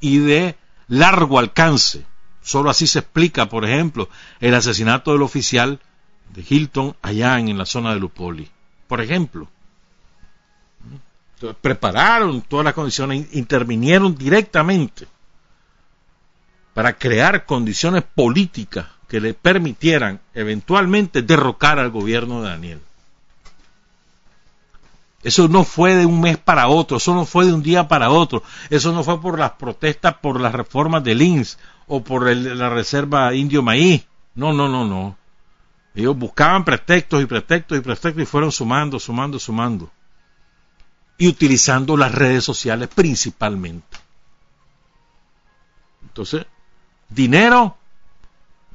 y de largo alcance. Solo así se explica, por ejemplo, el asesinato del oficial de Hilton allá en, la zona de Lupoli. Por ejemplo. prepararon todas las condiciones, intervinieron directamente para crear condiciones políticas que le permitieran eventualmente derrocar al gobierno de Daniel. Eso no fue de un mes para otro, eso no fue de un día para otro, eso no fue por las protestas por las reformas de Lins o por la reserva indio maíz. No, no, no, no. Ellos buscaban pretextos y pretextos y pretextos y fueron sumando, sumando, sumando. Y utilizando las redes sociales principalmente. Entonces, dinero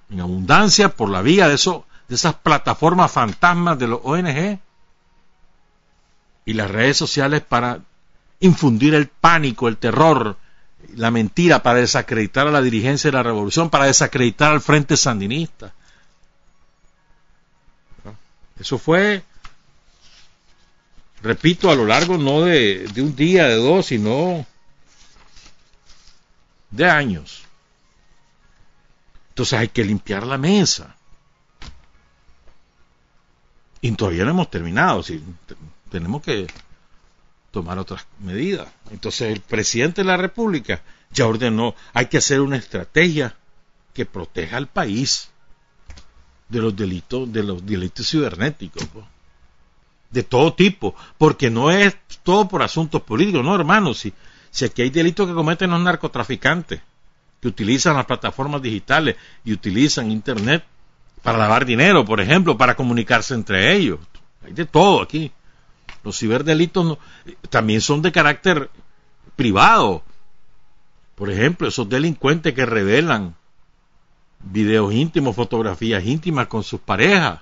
en abundancia por la vía de, eso, de esas plataformas fantasmas de los ONG y las redes sociales para infundir el pánico, el terror, la mentira, para desacreditar a la dirigencia de la revolución, para desacreditar al frente sandinista. Eso fue, repito, a lo largo no de, un día, de dos, sino de años. Entonces hay que limpiar la mesa. Y todavía no hemos terminado. tenemos que tomar otras medidas. Entonces el presidente de la República ya ordenó, hay que hacer una estrategia que proteja al país de los delitos, de los delitos cibernéticos, de todo tipo, porque no es todo por asuntos políticos, no hermanos, si, si aquí hay delitos que cometen los narcotraficantes, que utilizan las plataformas digitales y utilizan Internet para lavar dinero, por ejemplo, para comunicarse entre ellos. Hay de todo aquí. Los ciberdelitos también son de carácter privado. Por ejemplo, esos delincuentes que revelan videos íntimos, fotografías íntimas con sus parejas,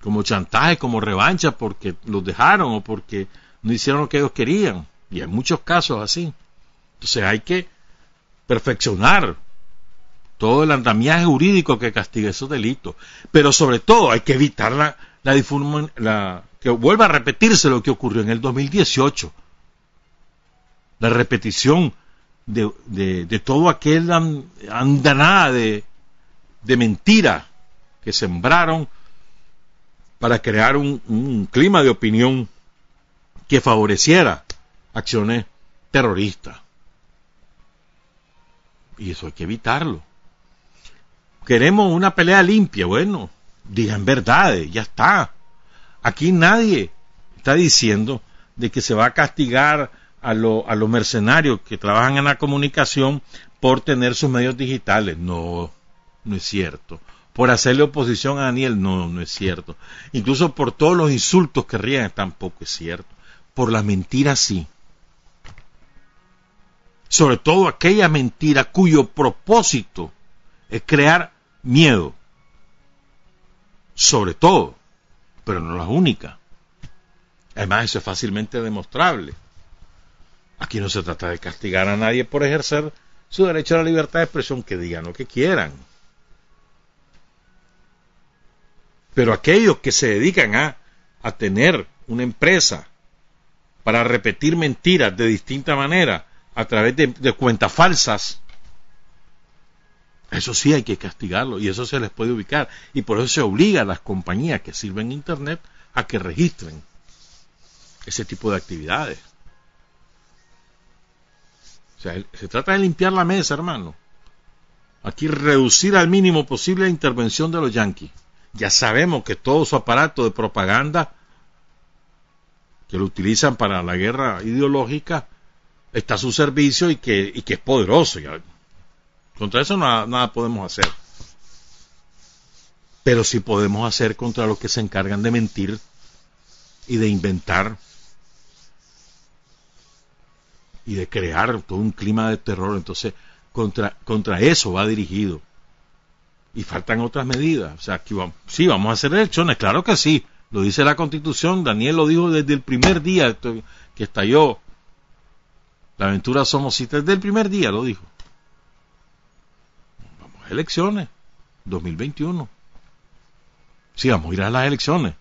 como chantaje, como revancha porque los dejaron o porque no hicieron lo que ellos querían. Y hay muchos casos así. Entonces hay que perfeccionar todo el andamiaje jurídico que castiga esos delitos. Pero sobre todo hay que evitar la, la, que vuelva a repetirse lo que ocurrió en el 2018. La repetición de, de, todo aquel andanada de, de mentira que sembraron para crear un, un clima de opinión que favoreciera acciones terroristas. Y eso hay que evitarlo. Queremos una pelea limpia. Bueno, digan verdades, ya está. Aquí nadie está diciendo de que se va a castigar a, a los mercenarios que trabajan en la comunicación por tener sus medios digitales. No, no es cierto. Por hacerle oposición a Daniel, no, no es cierto. Incluso por todos los insultos que ríen, tampoco es cierto. Por las mentiras, sí sobre todo aquella mentira cuyo propósito es crear miedo, sobre todo, pero no la única. Además, eso es fácilmente demostrable. Aquí no se trata de castigar a nadie por ejercer su derecho a la libertad de expresión, que digan lo que quieran. Pero aquellos que se dedican a, tener una empresa para repetir mentiras de distinta manera, a través de, cuentas falsas, eso sí hay que castigarlo y eso se les puede ubicar. Y por eso se obliga a las compañías que sirven Internet a que registren ese tipo de actividades. Se trata de limpiar la mesa, hermano. Aquí reducir al mínimo posible la intervención de los yanquis. Ya sabemos que todo su aparato de propaganda que lo utilizan para la guerra ideológica está a su servicio y que, y que es poderoso. Contra eso nada, nada podemos hacer. Pero sí podemos hacer contra los que se encargan de mentir y de inventar y de crear todo un clima de terror. Entonces, contra, contra eso va dirigido. Y faltan otras medidas. O sea, aquí vamos, sí, vamos a hacer elecciones, claro que sí. Lo dice la Constitución, Daniel lo dijo desde el primer día que estalló la aventura somos desde el primer día, lo dijo. Vamos a elecciones, 2021. Sí, vamos a ir a las elecciones.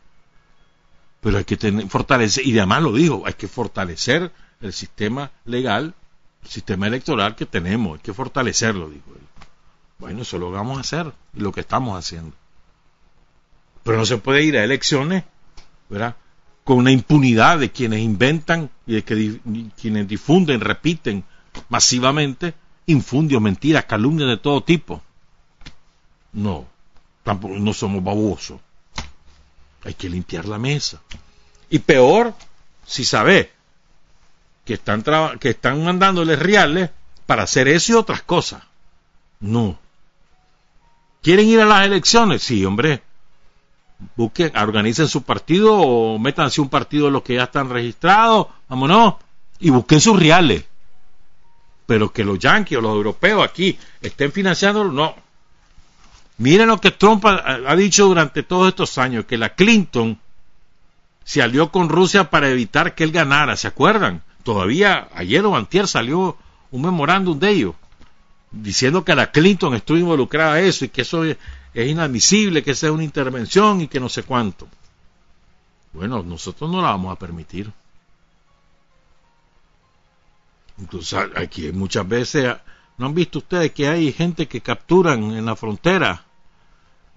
Pero hay que tener, fortalecer, y además lo digo, hay que fortalecer el sistema legal, el sistema electoral que tenemos, hay que fortalecerlo, dijo él. Bueno, eso lo vamos a hacer, lo que estamos haciendo. Pero no se puede ir a elecciones, ¿verdad? Con una impunidad de quienes inventan y de que, quienes difunden, repiten masivamente infundios, mentiras, calumnias de todo tipo. No, tampoco no somos babosos. Hay que limpiar la mesa. Y peor, si sabe que están, que están mandándoles reales para hacer eso y otras cosas. No. ¿Quieren ir a las elecciones? Sí, hombre. Busquen, organicen su partido o métanse un partido de los que ya están registrados, vámonos, y busquen sus reales. Pero que los yanquis o los europeos aquí estén financiando, no. Miren lo que Trump ha, dicho durante todos estos años, que la Clinton se alió con Rusia para evitar que él ganara, ¿se acuerdan? Todavía ayer o antier salió un memorándum de ellos, diciendo que la Clinton estuvo involucrada en eso y que eso es, inadmisible, que esa es una intervención y que no sé cuánto. Bueno, nosotros no la vamos a permitir. Incluso aquí muchas veces ¿No han visto ustedes que hay gente que capturan en la frontera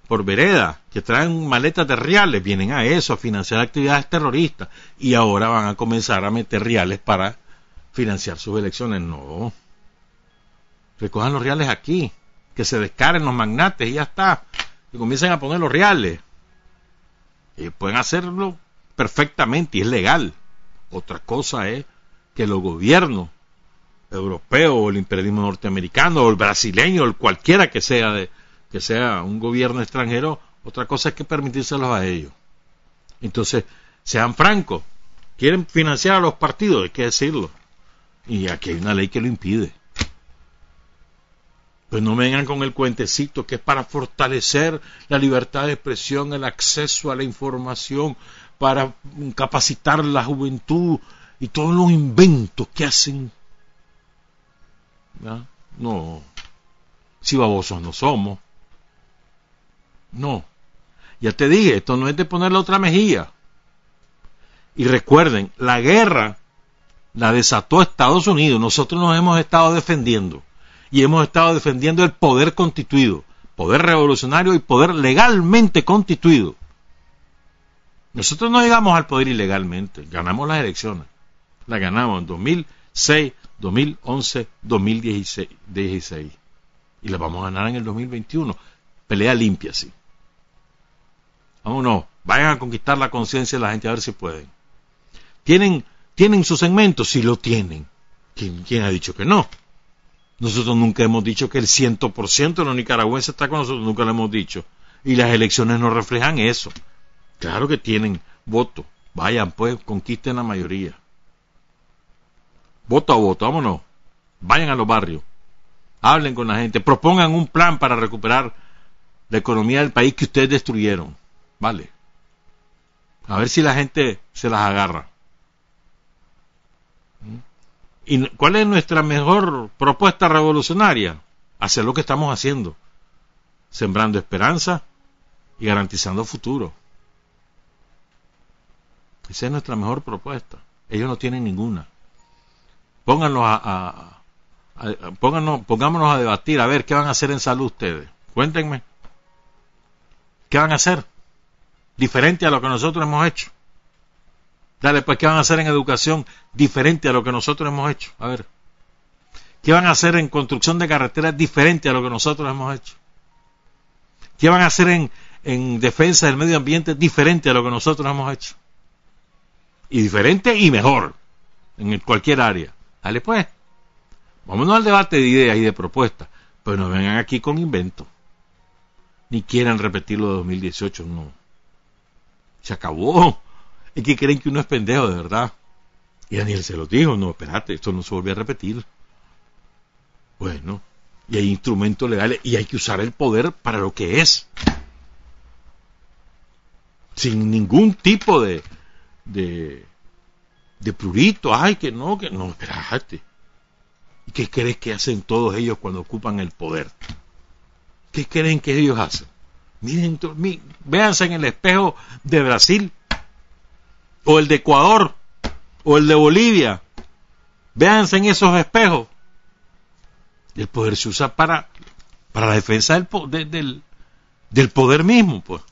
por vereda, que traen maletas de reales, vienen a eso, a financiar actividades terroristas, y ahora van a comenzar a meter reales para financiar sus elecciones? No. Recojan los reales aquí, que se descaren los magnates y ya está, y comiencen a poner los reales. Y pueden hacerlo perfectamente y es legal. Otra cosa es que los gobiernos europeo o el imperialismo norteamericano o el brasileño o el cualquiera que sea de, que sea un gobierno extranjero, otra cosa es que permitírselos a ellos. Entonces, sean francos, quieren financiar a los partidos, hay que decirlo. Y aquí hay una ley que lo impide. Pues no vengan con el cuentecito que es para fortalecer la libertad de expresión, el acceso a la información, para capacitar la juventud y todos los inventos que hacen no. Si babosos no somos. No. Ya te dije, esto no es de ponerle otra mejilla. Y recuerden, la guerra la desató Estados Unidos. Nosotros nos hemos estado defendiendo. Y hemos estado defendiendo el poder constituido. Poder revolucionario y poder legalmente constituido. Nosotros no llegamos al poder ilegalmente. Ganamos las elecciones. La ganamos en 2006, 2011, 2016. Y la vamos a ganar en el 2021. Pelea limpia, sí. Vámonos, vayan a conquistar la conciencia de la gente a ver si pueden. ¿Tienen, ¿tienen su segmento? Sí lo tienen. ¿Quién, ¿Quién, ha dicho que no? Nosotros nunca hemos dicho que el 100% de los nicaragüenses está con nosotros, nunca lo hemos dicho. Y las elecciones no reflejan eso. Claro que tienen voto. Vayan pues, conquisten la mayoría voto a voto, vámonos. Vayan a los barrios, hablen con la gente, propongan un plan para recuperar la economía del país que ustedes destruyeron. Vale. A ver si la gente se las agarra. ¿Mm? ¿Y cuál es nuestra mejor propuesta revolucionaria? Hacer lo que estamos haciendo. Sembrando esperanza y garantizando futuro. Esa es nuestra mejor propuesta. Ellos no tienen ninguna pónganlos a, pongámonos a debatir, a ver qué van a hacer en salud ustedes. Cuéntenme. ¿Qué van a hacer? Diferente a lo que nosotros hemos hecho. Dale, pues, ¿qué van a hacer en educación diferente a lo que nosotros hemos hecho? A ver. ¿Qué van a hacer en construcción de carreteras diferente a lo que nosotros hemos hecho? ¿Qué van a hacer en, en defensa del medio ambiente diferente a lo que nosotros hemos hecho? Y diferente y mejor en cualquier área. Dale pues. Vámonos al debate de ideas y de propuestas. Pero no vengan aquí con inventos. Ni quieran repetirlo de 2018, no. Se acabó. Es que creen que uno es pendejo, de verdad. Y Daniel se lo dijo, no, espérate, esto no se vuelve a repetir. Bueno, y hay instrumentos legales y hay que usar el poder para lo que es. Sin ningún tipo de, de, de prurito, ay, que no, que no, espérate. ¿Y qué crees que hacen todos ellos cuando ocupan el poder? ¿Qué creen que ellos hacen? Miren, véanse en el espejo de Brasil, o el de Ecuador, o el de Bolivia. Véanse en esos espejos. El poder se usa para, para la defensa del, del, del poder mismo, pues.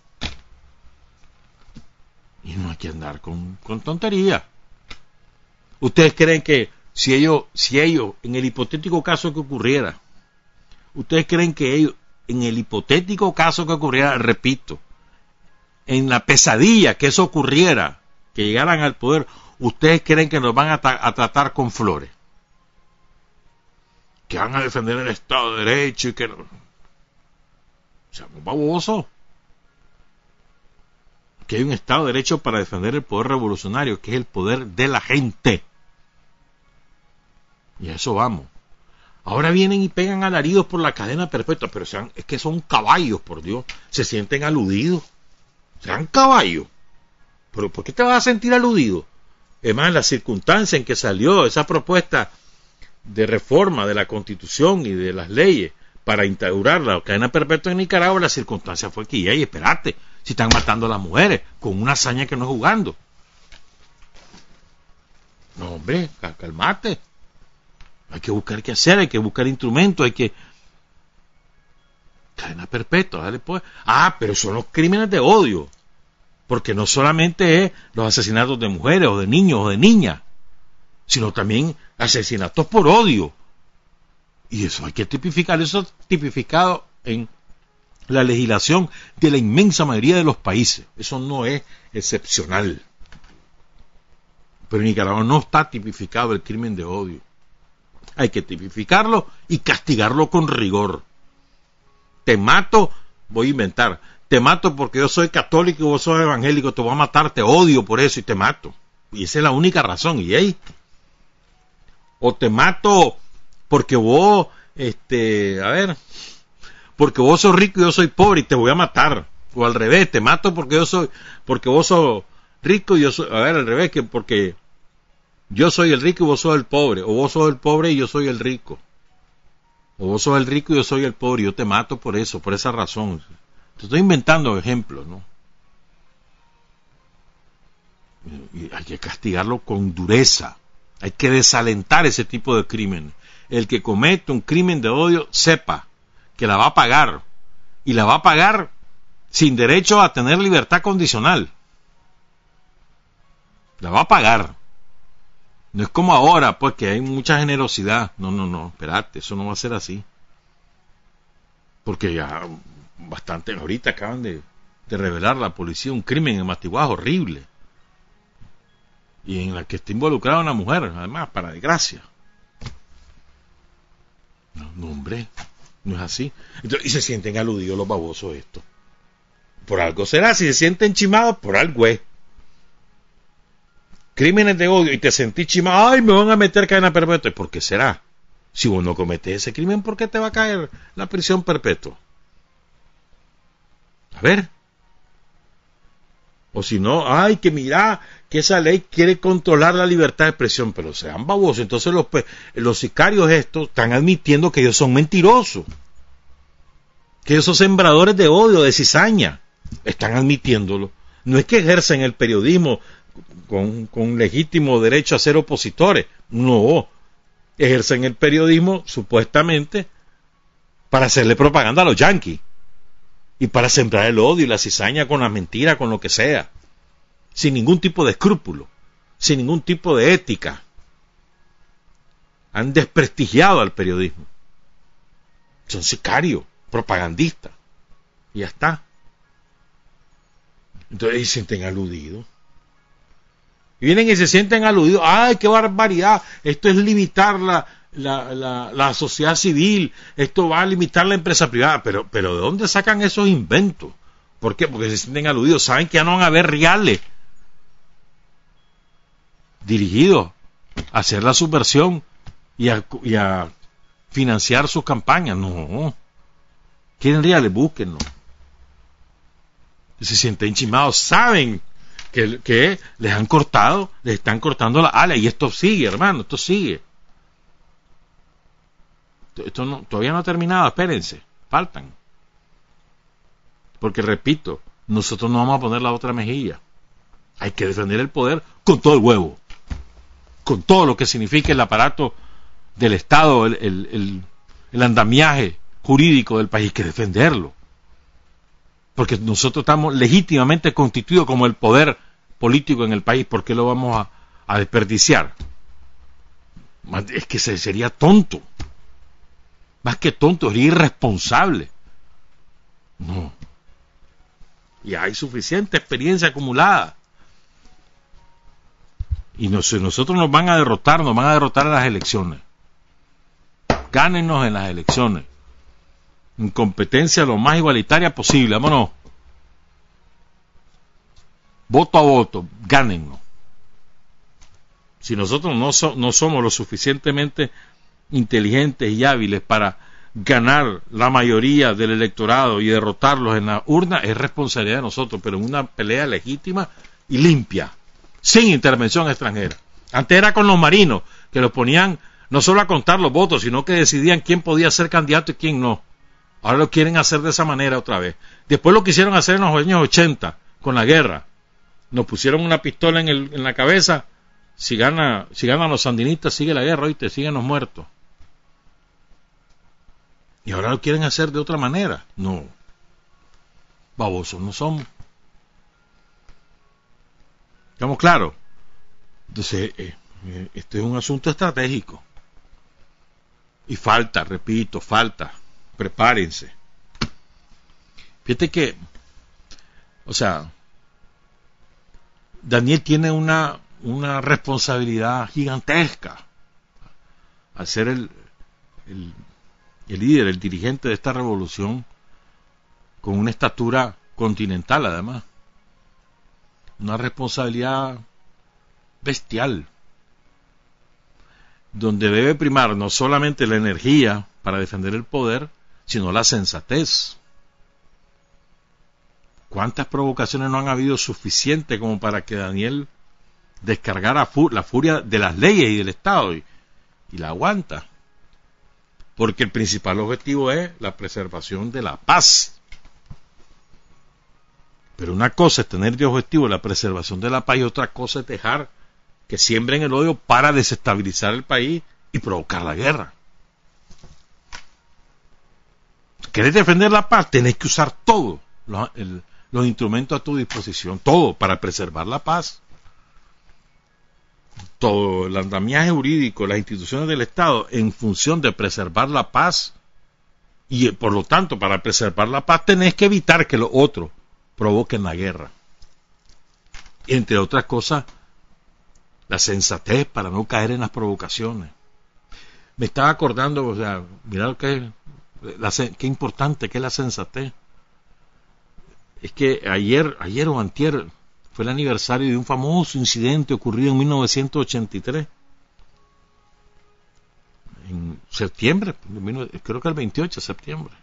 Y no hay que andar con, con tontería. ¿Ustedes creen que si ellos, si ellos, en el hipotético caso que ocurriera, ustedes creen que ellos, en el hipotético caso que ocurriera, repito, en la pesadilla que eso ocurriera, que llegaran al poder, ustedes creen que nos van a, tratar con flores? Que van a defender el Estado de Derecho y que no. Seamos babosos que hay un Estado de Derecho para defender el poder revolucionario, que es el poder de la gente. Y a eso vamos. Ahora vienen y pegan alaridos por la cadena perpetua, pero sean, es que son caballos, por Dios. Se sienten aludidos. Sean caballos. ¿Pero por qué te vas a sentir aludido? Es más, la circunstancia en que salió esa propuesta de reforma de la Constitución y de las leyes para instaurar la cadena perpetua en Nicaragua, la circunstancia fue que, y espérate, si están matando a las mujeres con una hazaña que no es jugando. No, hombre, calmate. Hay que buscar qué hacer, hay que buscar instrumentos, hay que... Cadena perpetua, dale pues. Ah, pero son los crímenes de odio. Porque no solamente es los asesinatos de mujeres o de niños o de niñas, sino también asesinatos por odio. Y eso hay que tipificar, eso es tipificado en la legislación de la inmensa mayoría de los países. Eso no es excepcional. Pero en Nicaragua no está tipificado el crimen de odio. Hay que tipificarlo y castigarlo con rigor. Te mato, voy a inventar. Te mato porque yo soy católico y vos sos evangélico, te voy a matar, te odio por eso y te mato. Y esa es la única razón. ¿Y ahí? O te mato porque vos, este, a ver, porque vos sos rico y yo soy pobre y te voy a matar. O al revés, te mato porque yo soy, porque vos sos rico y yo soy, a ver, al revés, que porque yo soy el rico y vos sos el pobre. O vos sos el pobre y yo soy el rico. O vos sos el rico y yo soy el pobre. Yo te mato por eso, por esa razón. Te estoy inventando ejemplos, ¿no? Y hay que castigarlo con dureza. Hay que desalentar ese tipo de crimen. El que comete un crimen de odio, sepa que la va a pagar y la va a pagar sin derecho a tener libertad condicional. La va a pagar. No es como ahora, pues que hay mucha generosidad. No, no, no, espérate, eso no va a ser así. Porque ya bastante, ahorita acaban de, revelar la policía un crimen en Matiguá horrible. Y en la que está involucrada una mujer, además, para desgracia. No, no hombre. No es así. y se sienten aludidos los babosos esto. Por algo será. Si se sienten chimados, por algo es. Crímenes de odio y te sentís chimado. Ay, me van a meter cadena perpetua. ¿Por qué será? Si vos no cometes ese crimen, ¿por qué te va a caer la prisión perpetua? A ver. O si no, ay, que mira, que esa ley quiere controlar la libertad de expresión, pero sean babosos. Entonces los, los sicarios estos están admitiendo que ellos son mentirosos, que son sembradores de odio, de cizaña. Están admitiéndolo. No es que ejercen el periodismo con, con legítimo derecho a ser opositores. No. Ejercen el periodismo supuestamente para hacerle propaganda a los yanquis y para sembrar el odio y la cizaña con la mentira, con lo que sea sin ningún tipo de escrúpulo, sin ningún tipo de ética. Han desprestigiado al periodismo. Son sicarios, propagandistas. Y ya está. Entonces se sienten aludidos. Y vienen y se sienten aludidos. ¡Ay, qué barbaridad! Esto es limitar la, la, la, sociedad civil. Esto va a limitar la empresa privada. Pero, pero ¿de dónde sacan esos inventos? ¿Por qué? Porque se sienten aludidos. Saben que ya no van a haber reales dirigido a hacer la subversión y a, financiar sus campañas. No. Quieren reales, búsquenlo. Se sienten chimados, saben que, les han cortado, les están cortando la ala y esto sigue, hermano, esto sigue. Esto no, todavía no ha terminado, espérense, faltan. Porque repito, nosotros no vamos a poner la otra mejilla. Hay que defender el poder con todo el huevo, con todo lo que significa el aparato del Estado, el, andamiaje jurídico del país, hay que defenderlo. Porque nosotros estamos legítimamente constituidos como el poder político en el país, ¿por qué lo vamos a, desperdiciar? Es que sería tonto. Más que tonto, sería irresponsable. No. Y hay suficiente experiencia acumulada. Y nosotros nos van a derrotar, nos van a derrotar en las elecciones. Gánenos en las elecciones. En competencia lo más igualitaria posible. Vámonos. Voto a voto. Gánennos. Si nosotros no, no somos lo suficientemente inteligentes y hábiles para ganar la mayoría del electorado y derrotarlos en la urna, es responsabilidad de nosotros, pero en una pelea legítima y limpia sin intervención extranjera. Antes era con los marinos, que los ponían no solo a contar los votos, sino que decidían quién podía ser candidato y quién no. Ahora lo quieren hacer de esa manera otra vez. Después lo quisieron hacer en los años 80, con la guerra. Nos pusieron una pistola en, el, en la cabeza. Si, gana, si ganan los sandinistas, sigue la guerra, y te siguen los muertos. Y ahora lo quieren hacer de otra manera. No. Babosos no somos. ¿Estamos claros? Entonces, eh, eh, este es un asunto estratégico. Y falta, repito, falta. Prepárense. Fíjate que, o sea, Daniel tiene una, una responsabilidad gigantesca al ser el, el, el líder, el dirigente de esta revolución, con una estatura continental además una responsabilidad bestial, donde debe primar no solamente la energía para defender el poder, sino la sensatez. ¿Cuántas provocaciones no han habido suficiente como para que Daniel descargara la furia de las leyes y del Estado y, la aguanta? Porque el principal objetivo es la preservación de la paz pero una cosa es tener de objetivo la preservación de la paz y otra cosa es dejar que siembren el odio para desestabilizar el país y provocar la guerra. ¿Querés defender la paz? Tenés que usar todos los instrumentos a tu disposición, todo para preservar la paz. Todo el andamiaje jurídico, las instituciones del Estado, en función de preservar la paz, y por lo tanto, para preservar la paz, tenés que evitar que los otros provoquen la guerra. Entre otras cosas, la sensatez para no caer en las provocaciones. Me estaba acordando, o sea, mirad lo que qué importante que es la sensatez. Es que ayer, ayer o antier fue el aniversario de un famoso incidente ocurrido en 1983. En septiembre, creo que el 28 de septiembre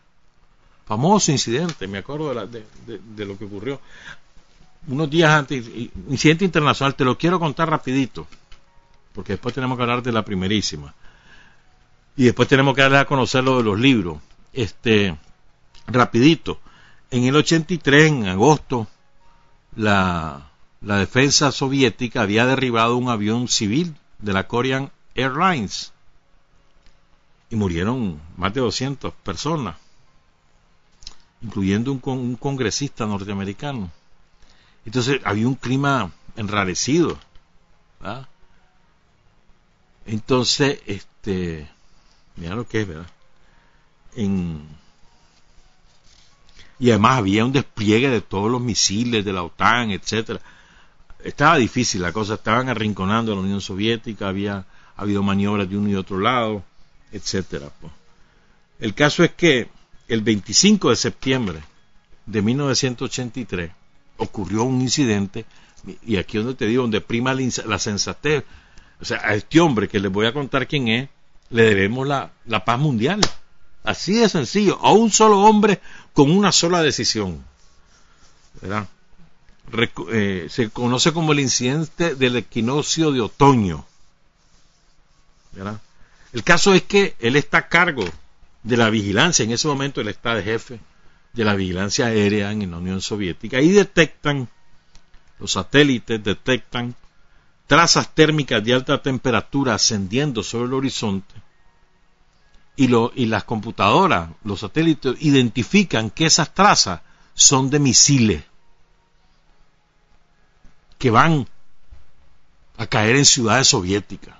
famoso incidente, me acuerdo de, lo que ocurrió unos días antes, incidente internacional, te lo quiero contar rapidito, porque después tenemos que hablar de la primerísima. Y después tenemos que darles a conocer lo de los libros. Este, rapidito. En el 83, en agosto, la, la defensa soviética había derribado un avión civil de la Korean Airlines. Y murieron más de 200 personas incluyendo un, congresista norteamericano. Entonces había un clima enrarecido. Entonces, este, mira lo que es, ¿verdad? Y además había un despliegue de todos los misiles de la OTAN, etcétera. Estaba difícil la cosa, estaban arrinconando a la Unión Soviética, había habido maniobras de uno y otro lado, etcétera. Pues. El caso es que el 25 de septiembre de 1983 ocurrió un incidente, y aquí donde te digo, donde prima la sensatez, o sea, a este hombre que les voy a contar quién es, le debemos la, paz mundial. Así de sencillo, a un solo hombre con una sola decisión. Eh, se conoce como el incidente del equinoccio de otoño. El caso es que él está a cargo de la vigilancia. En ese momento él está de jefe de la vigilancia aérea en la Unión Soviética y detectan, los satélites detectan trazas térmicas de alta temperatura ascendiendo sobre el horizonte y, lo, y las computadoras, los satélites identifican que esas trazas son de misiles que van a caer en ciudades soviéticas.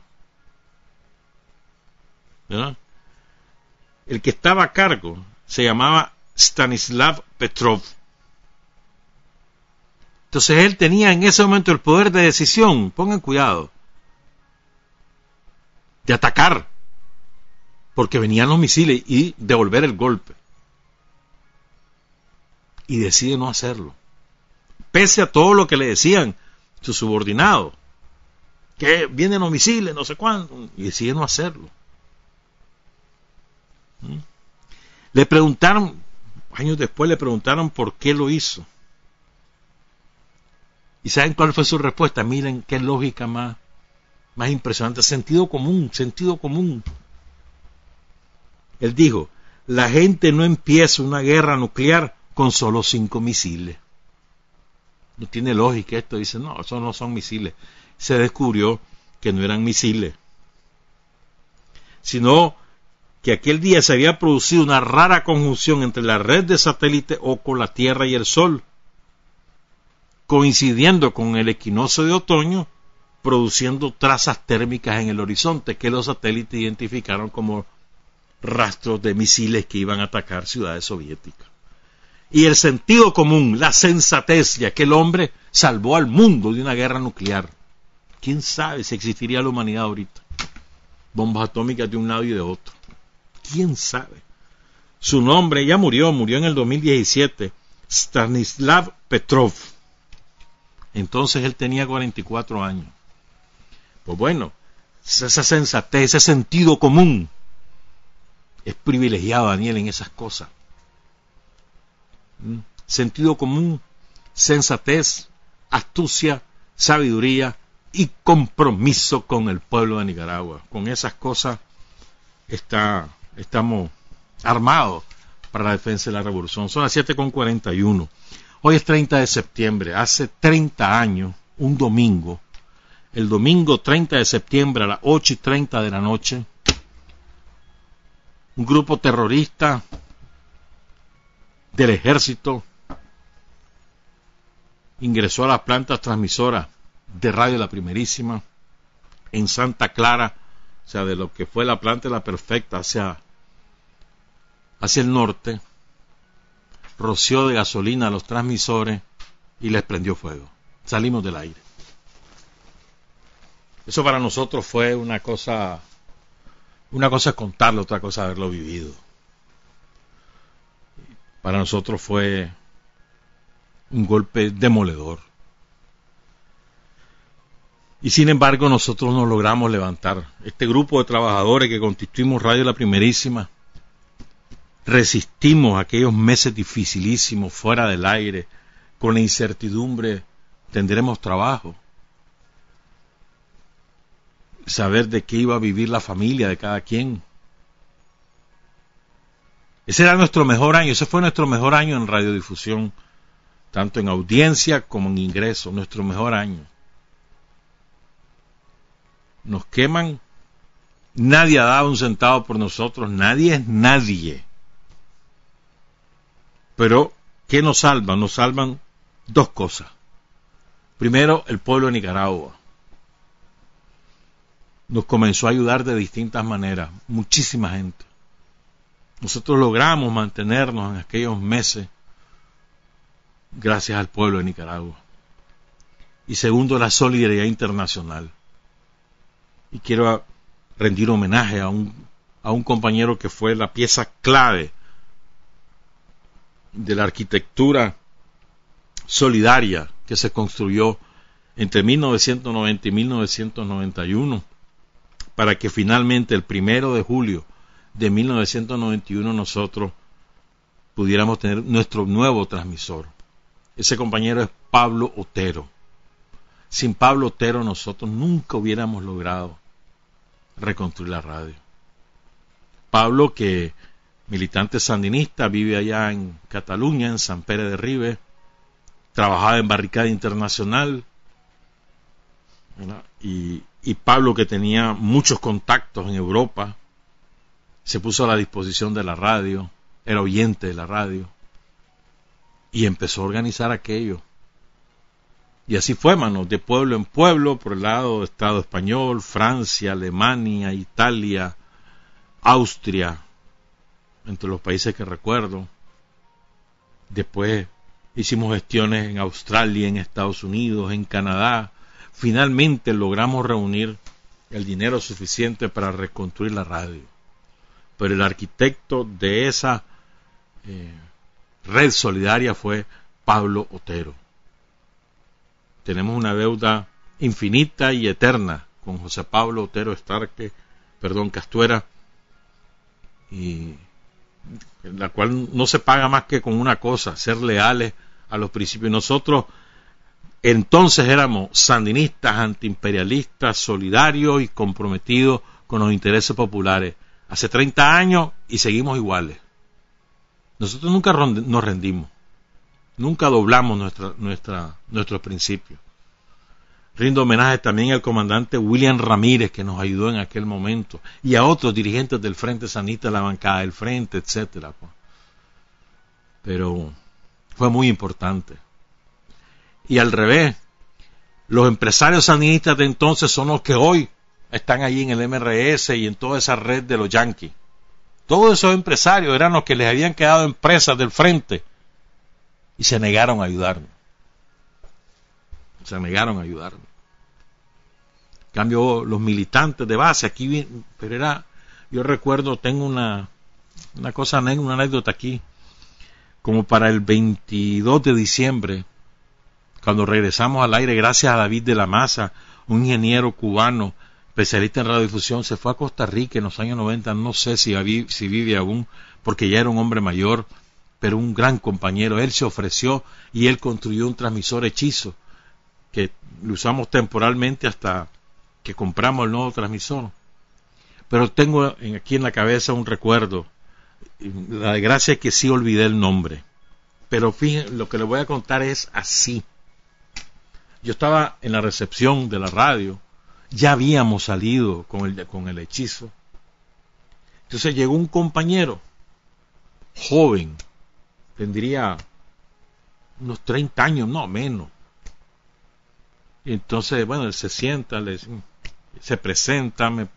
El que estaba a cargo se llamaba Stanislav Petrov. Entonces él tenía en ese momento el poder de decisión, pongan cuidado, de atacar, porque venían los misiles y devolver el golpe. Y decide no hacerlo. Pese a todo lo que le decían sus subordinados, que vienen los misiles, no sé cuándo, y decide no hacerlo. ¿Mm? Le preguntaron, años después le preguntaron por qué lo hizo. ¿Y saben cuál fue su respuesta? Miren qué lógica más, más impresionante. Sentido común, sentido común. Él dijo, la gente no empieza una guerra nuclear con solo cinco misiles. No tiene lógica esto. Dice, no, esos no son misiles. Se descubrió que no eran misiles, sino que aquel día se había producido una rara conjunción entre la red de satélites o con la Tierra y el Sol, coincidiendo con el equinoccio de otoño, produciendo trazas térmicas en el horizonte que los satélites identificaron como rastros de misiles que iban a atacar ciudades soviéticas. Y el sentido común, la sensatez de aquel hombre salvó al mundo de una guerra nuclear. ¿Quién sabe si existiría la humanidad ahorita? Bombas atómicas de un lado y de otro quién sabe. Su nombre ya murió, murió en el 2017, Stanislav Petrov. Entonces él tenía 44 años. Pues bueno, esa sensatez, ese sentido común, es privilegiado Daniel en esas cosas. ¿Mm? Sentido común, sensatez, astucia, sabiduría y compromiso con el pueblo de Nicaragua. Con esas cosas está estamos armados para la defensa de la revolución. Son las 7.41. Hoy es 30 de septiembre. Hace 30 años, un domingo, el domingo 30 de septiembre a las 8 y 30 de la noche, un grupo terrorista del ejército ingresó a las plantas transmisoras de Radio La Primerísima en Santa Clara, o sea, de lo que fue la planta de la perfecta hacia, hacia el norte, roció de gasolina a los transmisores y les prendió fuego. Salimos del aire. Eso para nosotros fue una cosa, una cosa es contarlo, otra cosa haberlo vivido. Para nosotros fue un golpe demoledor. Y sin embargo nosotros nos logramos levantar. Este grupo de trabajadores que constituimos Radio La Primerísima, resistimos aquellos meses dificilísimos fuera del aire, con la incertidumbre, tendremos trabajo. Saber de qué iba a vivir la familia de cada quien. Ese era nuestro mejor año, ese fue nuestro mejor año en radiodifusión, tanto en audiencia como en ingreso, nuestro mejor año nos queman, nadie ha dado un centavo por nosotros, nadie es nadie. Pero, ¿qué nos salva? Nos salvan dos cosas. Primero, el pueblo de Nicaragua. Nos comenzó a ayudar de distintas maneras, muchísima gente. Nosotros logramos mantenernos en aquellos meses gracias al pueblo de Nicaragua. Y segundo, la solidaridad internacional y quiero rendir homenaje a un, a un compañero que fue la pieza clave de la arquitectura solidaria que se construyó entre 1990 y 1991 para que finalmente el primero de julio de 1991 nosotros pudiéramos tener nuestro nuevo transmisor. Ese compañero es Pablo Otero. Sin Pablo Otero nosotros nunca hubiéramos logrado reconstruir la radio. Pablo que militante sandinista, vive allá en Cataluña, en San Pérez de Ribe, trabajaba en Barricada Internacional, y, y Pablo, que tenía muchos contactos en Europa, se puso a la disposición de la radio, era oyente de la radio, y empezó a organizar aquello. Y así fue, mano, de pueblo en pueblo, por el lado del Estado español, Francia, Alemania, Italia, Austria, entre los países que recuerdo. Después hicimos gestiones en Australia, en Estados Unidos, en Canadá. Finalmente logramos reunir el dinero suficiente para reconstruir la radio. Pero el arquitecto de esa eh, red solidaria fue Pablo Otero. Tenemos una deuda infinita y eterna con José Pablo Otero Estarque, perdón, Castuera, y la cual no se paga más que con una cosa, ser leales a los principios. Nosotros entonces éramos sandinistas, antiimperialistas, solidarios y comprometidos con los intereses populares. Hace 30 años y seguimos iguales. Nosotros nunca nos rendimos, nunca doblamos nuestros principios. Rindo homenaje también al comandante William Ramírez, que nos ayudó en aquel momento, y a otros dirigentes del Frente Sanista, la bancada del Frente, etcétera. Pues. Pero fue muy importante. Y al revés, los empresarios sandinistas de entonces son los que hoy están allí en el MRS y en toda esa red de los yanquis. Todos esos empresarios eran los que les habían quedado empresas del frente y se negaron a ayudarnos se negaron a ayudarme. cambio, los militantes de base, aquí, pero era, yo recuerdo, tengo una, una cosa, una anécdota aquí, como para el 22 de diciembre, cuando regresamos al aire, gracias a David de la Maza, un ingeniero cubano, especialista en radiodifusión, se fue a Costa Rica en los años 90, no sé si, si vive aún, porque ya era un hombre mayor, pero un gran compañero. Él se ofreció y él construyó un transmisor hechizo que lo usamos temporalmente hasta que compramos el nuevo transmisor. Pero tengo aquí en la cabeza un recuerdo. La desgracia es que sí olvidé el nombre. Pero fíjense, lo que le voy a contar es así. Yo estaba en la recepción de la radio, ya habíamos salido con el, con el hechizo. Entonces llegó un compañero, joven, tendría unos 30 años, no menos, entonces, bueno, él se sienta, le, se presenta, me,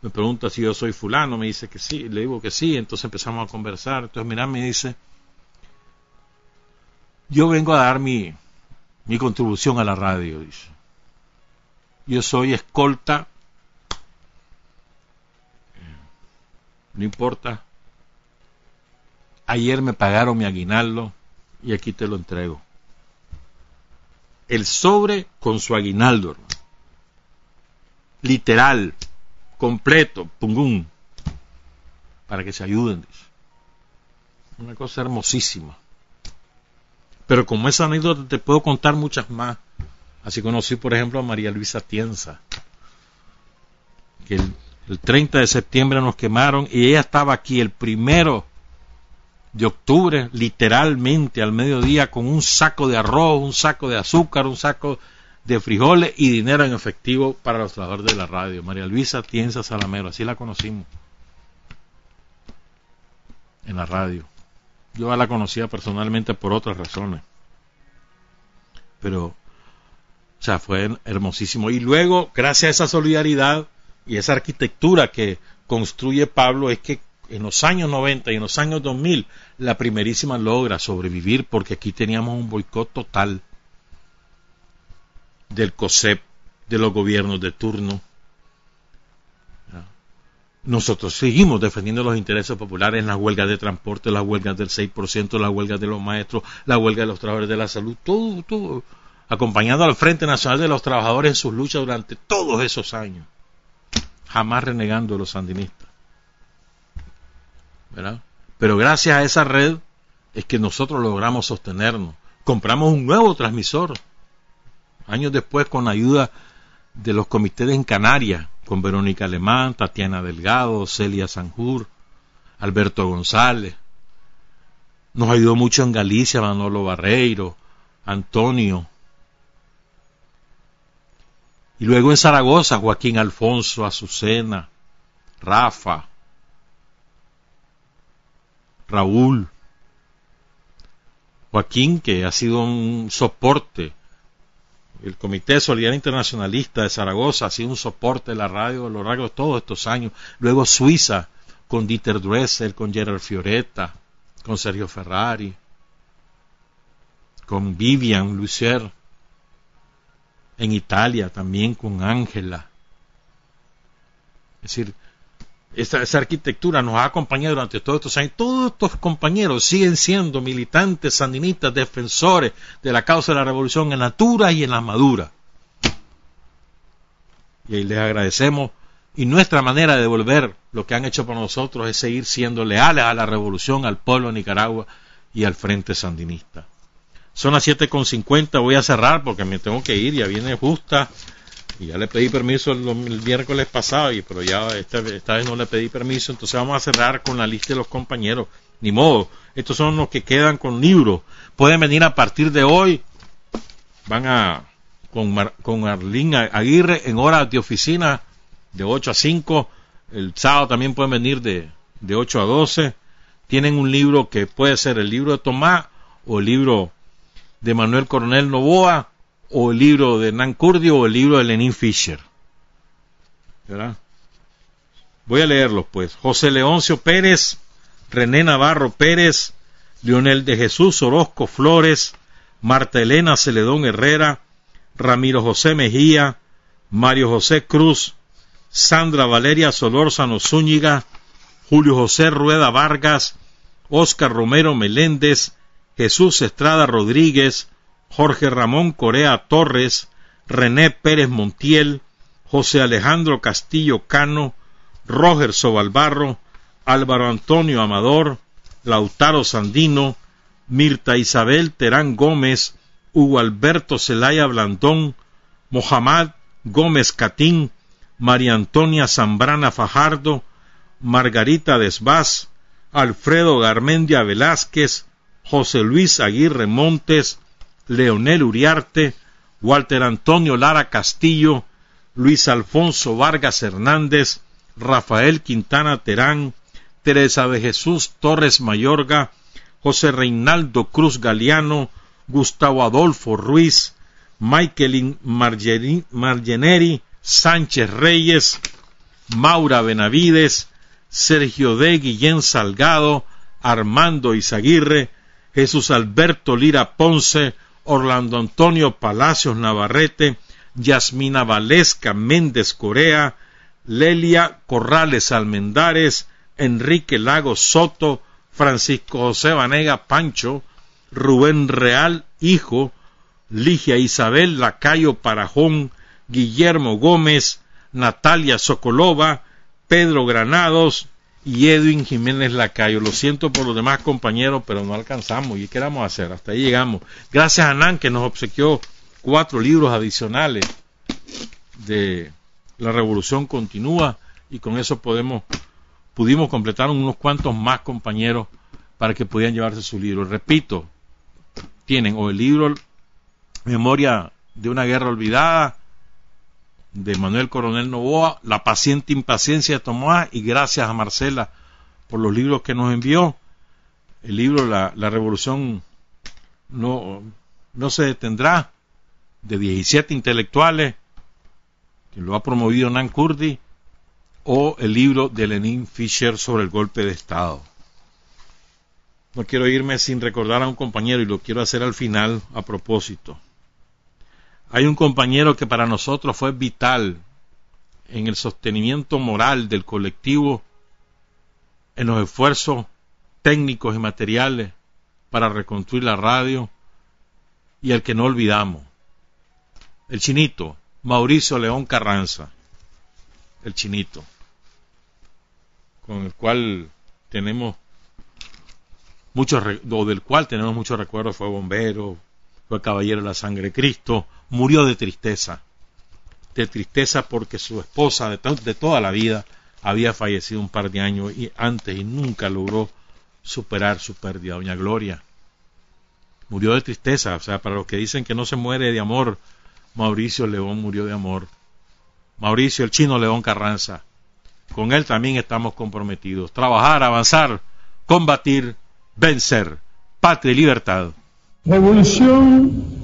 me pregunta si yo soy fulano, me dice que sí, le digo que sí, entonces empezamos a conversar. Entonces, mira, me dice, yo vengo a dar mi, mi contribución a la radio, dice. Yo soy escolta, no importa. Ayer me pagaron mi aguinaldo y aquí te lo entrego el sobre con su aguinaldo. Literal, completo, pungún, para que se ayuden. Una cosa hermosísima. Pero como esa anécdota te puedo contar muchas más. Así conocí, por ejemplo, a María Luisa Tienza, que el, el 30 de septiembre nos quemaron y ella estaba aquí el primero de octubre, literalmente al mediodía, con un saco de arroz, un saco de azúcar, un saco de frijoles y dinero en efectivo para los trabajadores de la radio. María Luisa Tienza Salamero, así la conocimos en la radio. Yo la conocía personalmente por otras razones. Pero, o sea, fue hermosísimo. Y luego, gracias a esa solidaridad y esa arquitectura que construye Pablo, es que en los años 90 y en los años 2000, la primerísima logra sobrevivir porque aquí teníamos un boicot total del COSEP, de los gobiernos de turno. Nosotros seguimos defendiendo los intereses populares en las huelgas de transporte, las huelgas del 6%, las huelgas de los maestros, la huelga de los trabajadores de la salud, todo, todo, acompañando al Frente Nacional de los Trabajadores en sus luchas durante todos esos años, jamás renegando a los sandinistas. Pero gracias a esa red es que nosotros logramos sostenernos. Compramos un nuevo transmisor. Años después, con ayuda de los comités en Canarias, con Verónica Alemán, Tatiana Delgado, Celia Sanjur, Alberto González. Nos ayudó mucho en Galicia Manolo Barreiro, Antonio. Y luego en Zaragoza Joaquín Alfonso, Azucena, Rafa, Raúl. Joaquín, que ha sido un soporte el Comité de Solidaridad Internacionalista de Zaragoza ha sido un soporte de la radio a lo largo todos estos años. Luego Suiza, con Dieter Dressel, con Gerard Fioretta, con Sergio Ferrari, con Vivian Lucier. En Italia también con Ángela. Es decir, esa, arquitectura nos ha acompañado durante todos estos años. Todos estos compañeros siguen siendo militantes sandinistas, defensores de la causa de la revolución en la dura y en la madura. Y ahí les agradecemos. Y nuestra manera de devolver lo que han hecho por nosotros es seguir siendo leales a la revolución, al pueblo de Nicaragua y al frente sandinista. Son las 7.50, voy a cerrar porque me tengo que ir, ya viene justa y ya le pedí permiso el, miércoles pasado, y, pero ya esta, esta, vez no le pedí permiso, entonces vamos a cerrar con la lista de los compañeros. Ni modo, estos son los que quedan con libros. Pueden venir a partir de hoy, van a con, con Arlín Aguirre en horas de oficina de 8 a 5. El sábado también pueden venir de, de 8 a 12. Tienen un libro que puede ser el libro de Tomás o el libro de Manuel Coronel Novoa o el libro de Hernán Curdio o el libro de Lenin Fischer. ¿Verdad? Voy a leerlos pues. José Leoncio Pérez, René Navarro Pérez, Leonel de Jesús Orozco Flores, Marta Elena Celedón Herrera, Ramiro José Mejía, Mario José Cruz, Sandra Valeria Solórzano Zúñiga, Julio José Rueda Vargas, Óscar Romero Meléndez, Jesús Estrada Rodríguez, Jorge Ramón Corea Torres, René Pérez Montiel, José Alejandro Castillo Cano, Roger Sobalbarro, Álvaro Antonio Amador, Lautaro Sandino, Mirta Isabel Terán Gómez, Hugo Alberto Celaya Blandón, Mohamed Gómez Catín, María Antonia Zambrana Fajardo, Margarita Desvás, Alfredo Garmendia Velázquez, José Luis Aguirre Montes, Leonel Uriarte, Walter Antonio Lara Castillo, Luis Alfonso Vargas Hernández, Rafael Quintana Terán, Teresa de Jesús Torres Mayorga, José Reinaldo Cruz Galeano, Gustavo Adolfo Ruiz, Michaelin Margeneri, Sánchez Reyes, Maura Benavides, Sergio D. Guillén Salgado, Armando Izaguirre, Jesús Alberto Lira Ponce, Orlando Antonio Palacios Navarrete, Yasmina Valesca Méndez Corea, Lelia Corrales Almendares, Enrique Lago Soto, Francisco José Vanega Pancho, Rubén Real Hijo, Ligia Isabel Lacayo Parajón, Guillermo Gómez, Natalia Sokolova, Pedro Granados, y Edwin Jiménez Lacayo. Lo siento por los demás compañeros, pero no alcanzamos. ¿Y qué vamos hacer? Hasta ahí llegamos. Gracias a Nan que nos obsequió cuatro libros adicionales de La Revolución Continúa y con eso podemos pudimos completar unos cuantos más compañeros para que pudieran llevarse su libro. Repito, tienen o el libro Memoria de una guerra olvidada, de Manuel Coronel Novoa, La paciente impaciencia de Tomás y gracias a Marcela por los libros que nos envió. El libro La, Revolución no, no se detendrá, de 17 intelectuales, que lo ha promovido Nan Kurdi, o el libro de Lenin Fischer sobre el golpe de Estado. No quiero irme sin recordar a un compañero y lo quiero hacer al final a propósito. Hay un compañero que para nosotros fue vital en el sostenimiento moral del colectivo, en los esfuerzos técnicos y materiales para reconstruir la radio y el que no olvidamos, el chinito, Mauricio León Carranza, el chinito, con el cual tenemos muchos, o del cual tenemos muchos recuerdos, fue bombero, fue caballero de la sangre de Cristo, murió de tristeza, de tristeza porque su esposa de, toda la vida había fallecido un par de años y antes y nunca logró superar su pérdida, doña Gloria. Murió de tristeza, o sea, para los que dicen que no se muere de amor, Mauricio León murió de amor. Mauricio el chino León Carranza. Con él también estamos comprometidos. Trabajar, avanzar, combatir, vencer. Patria y libertad. Revolución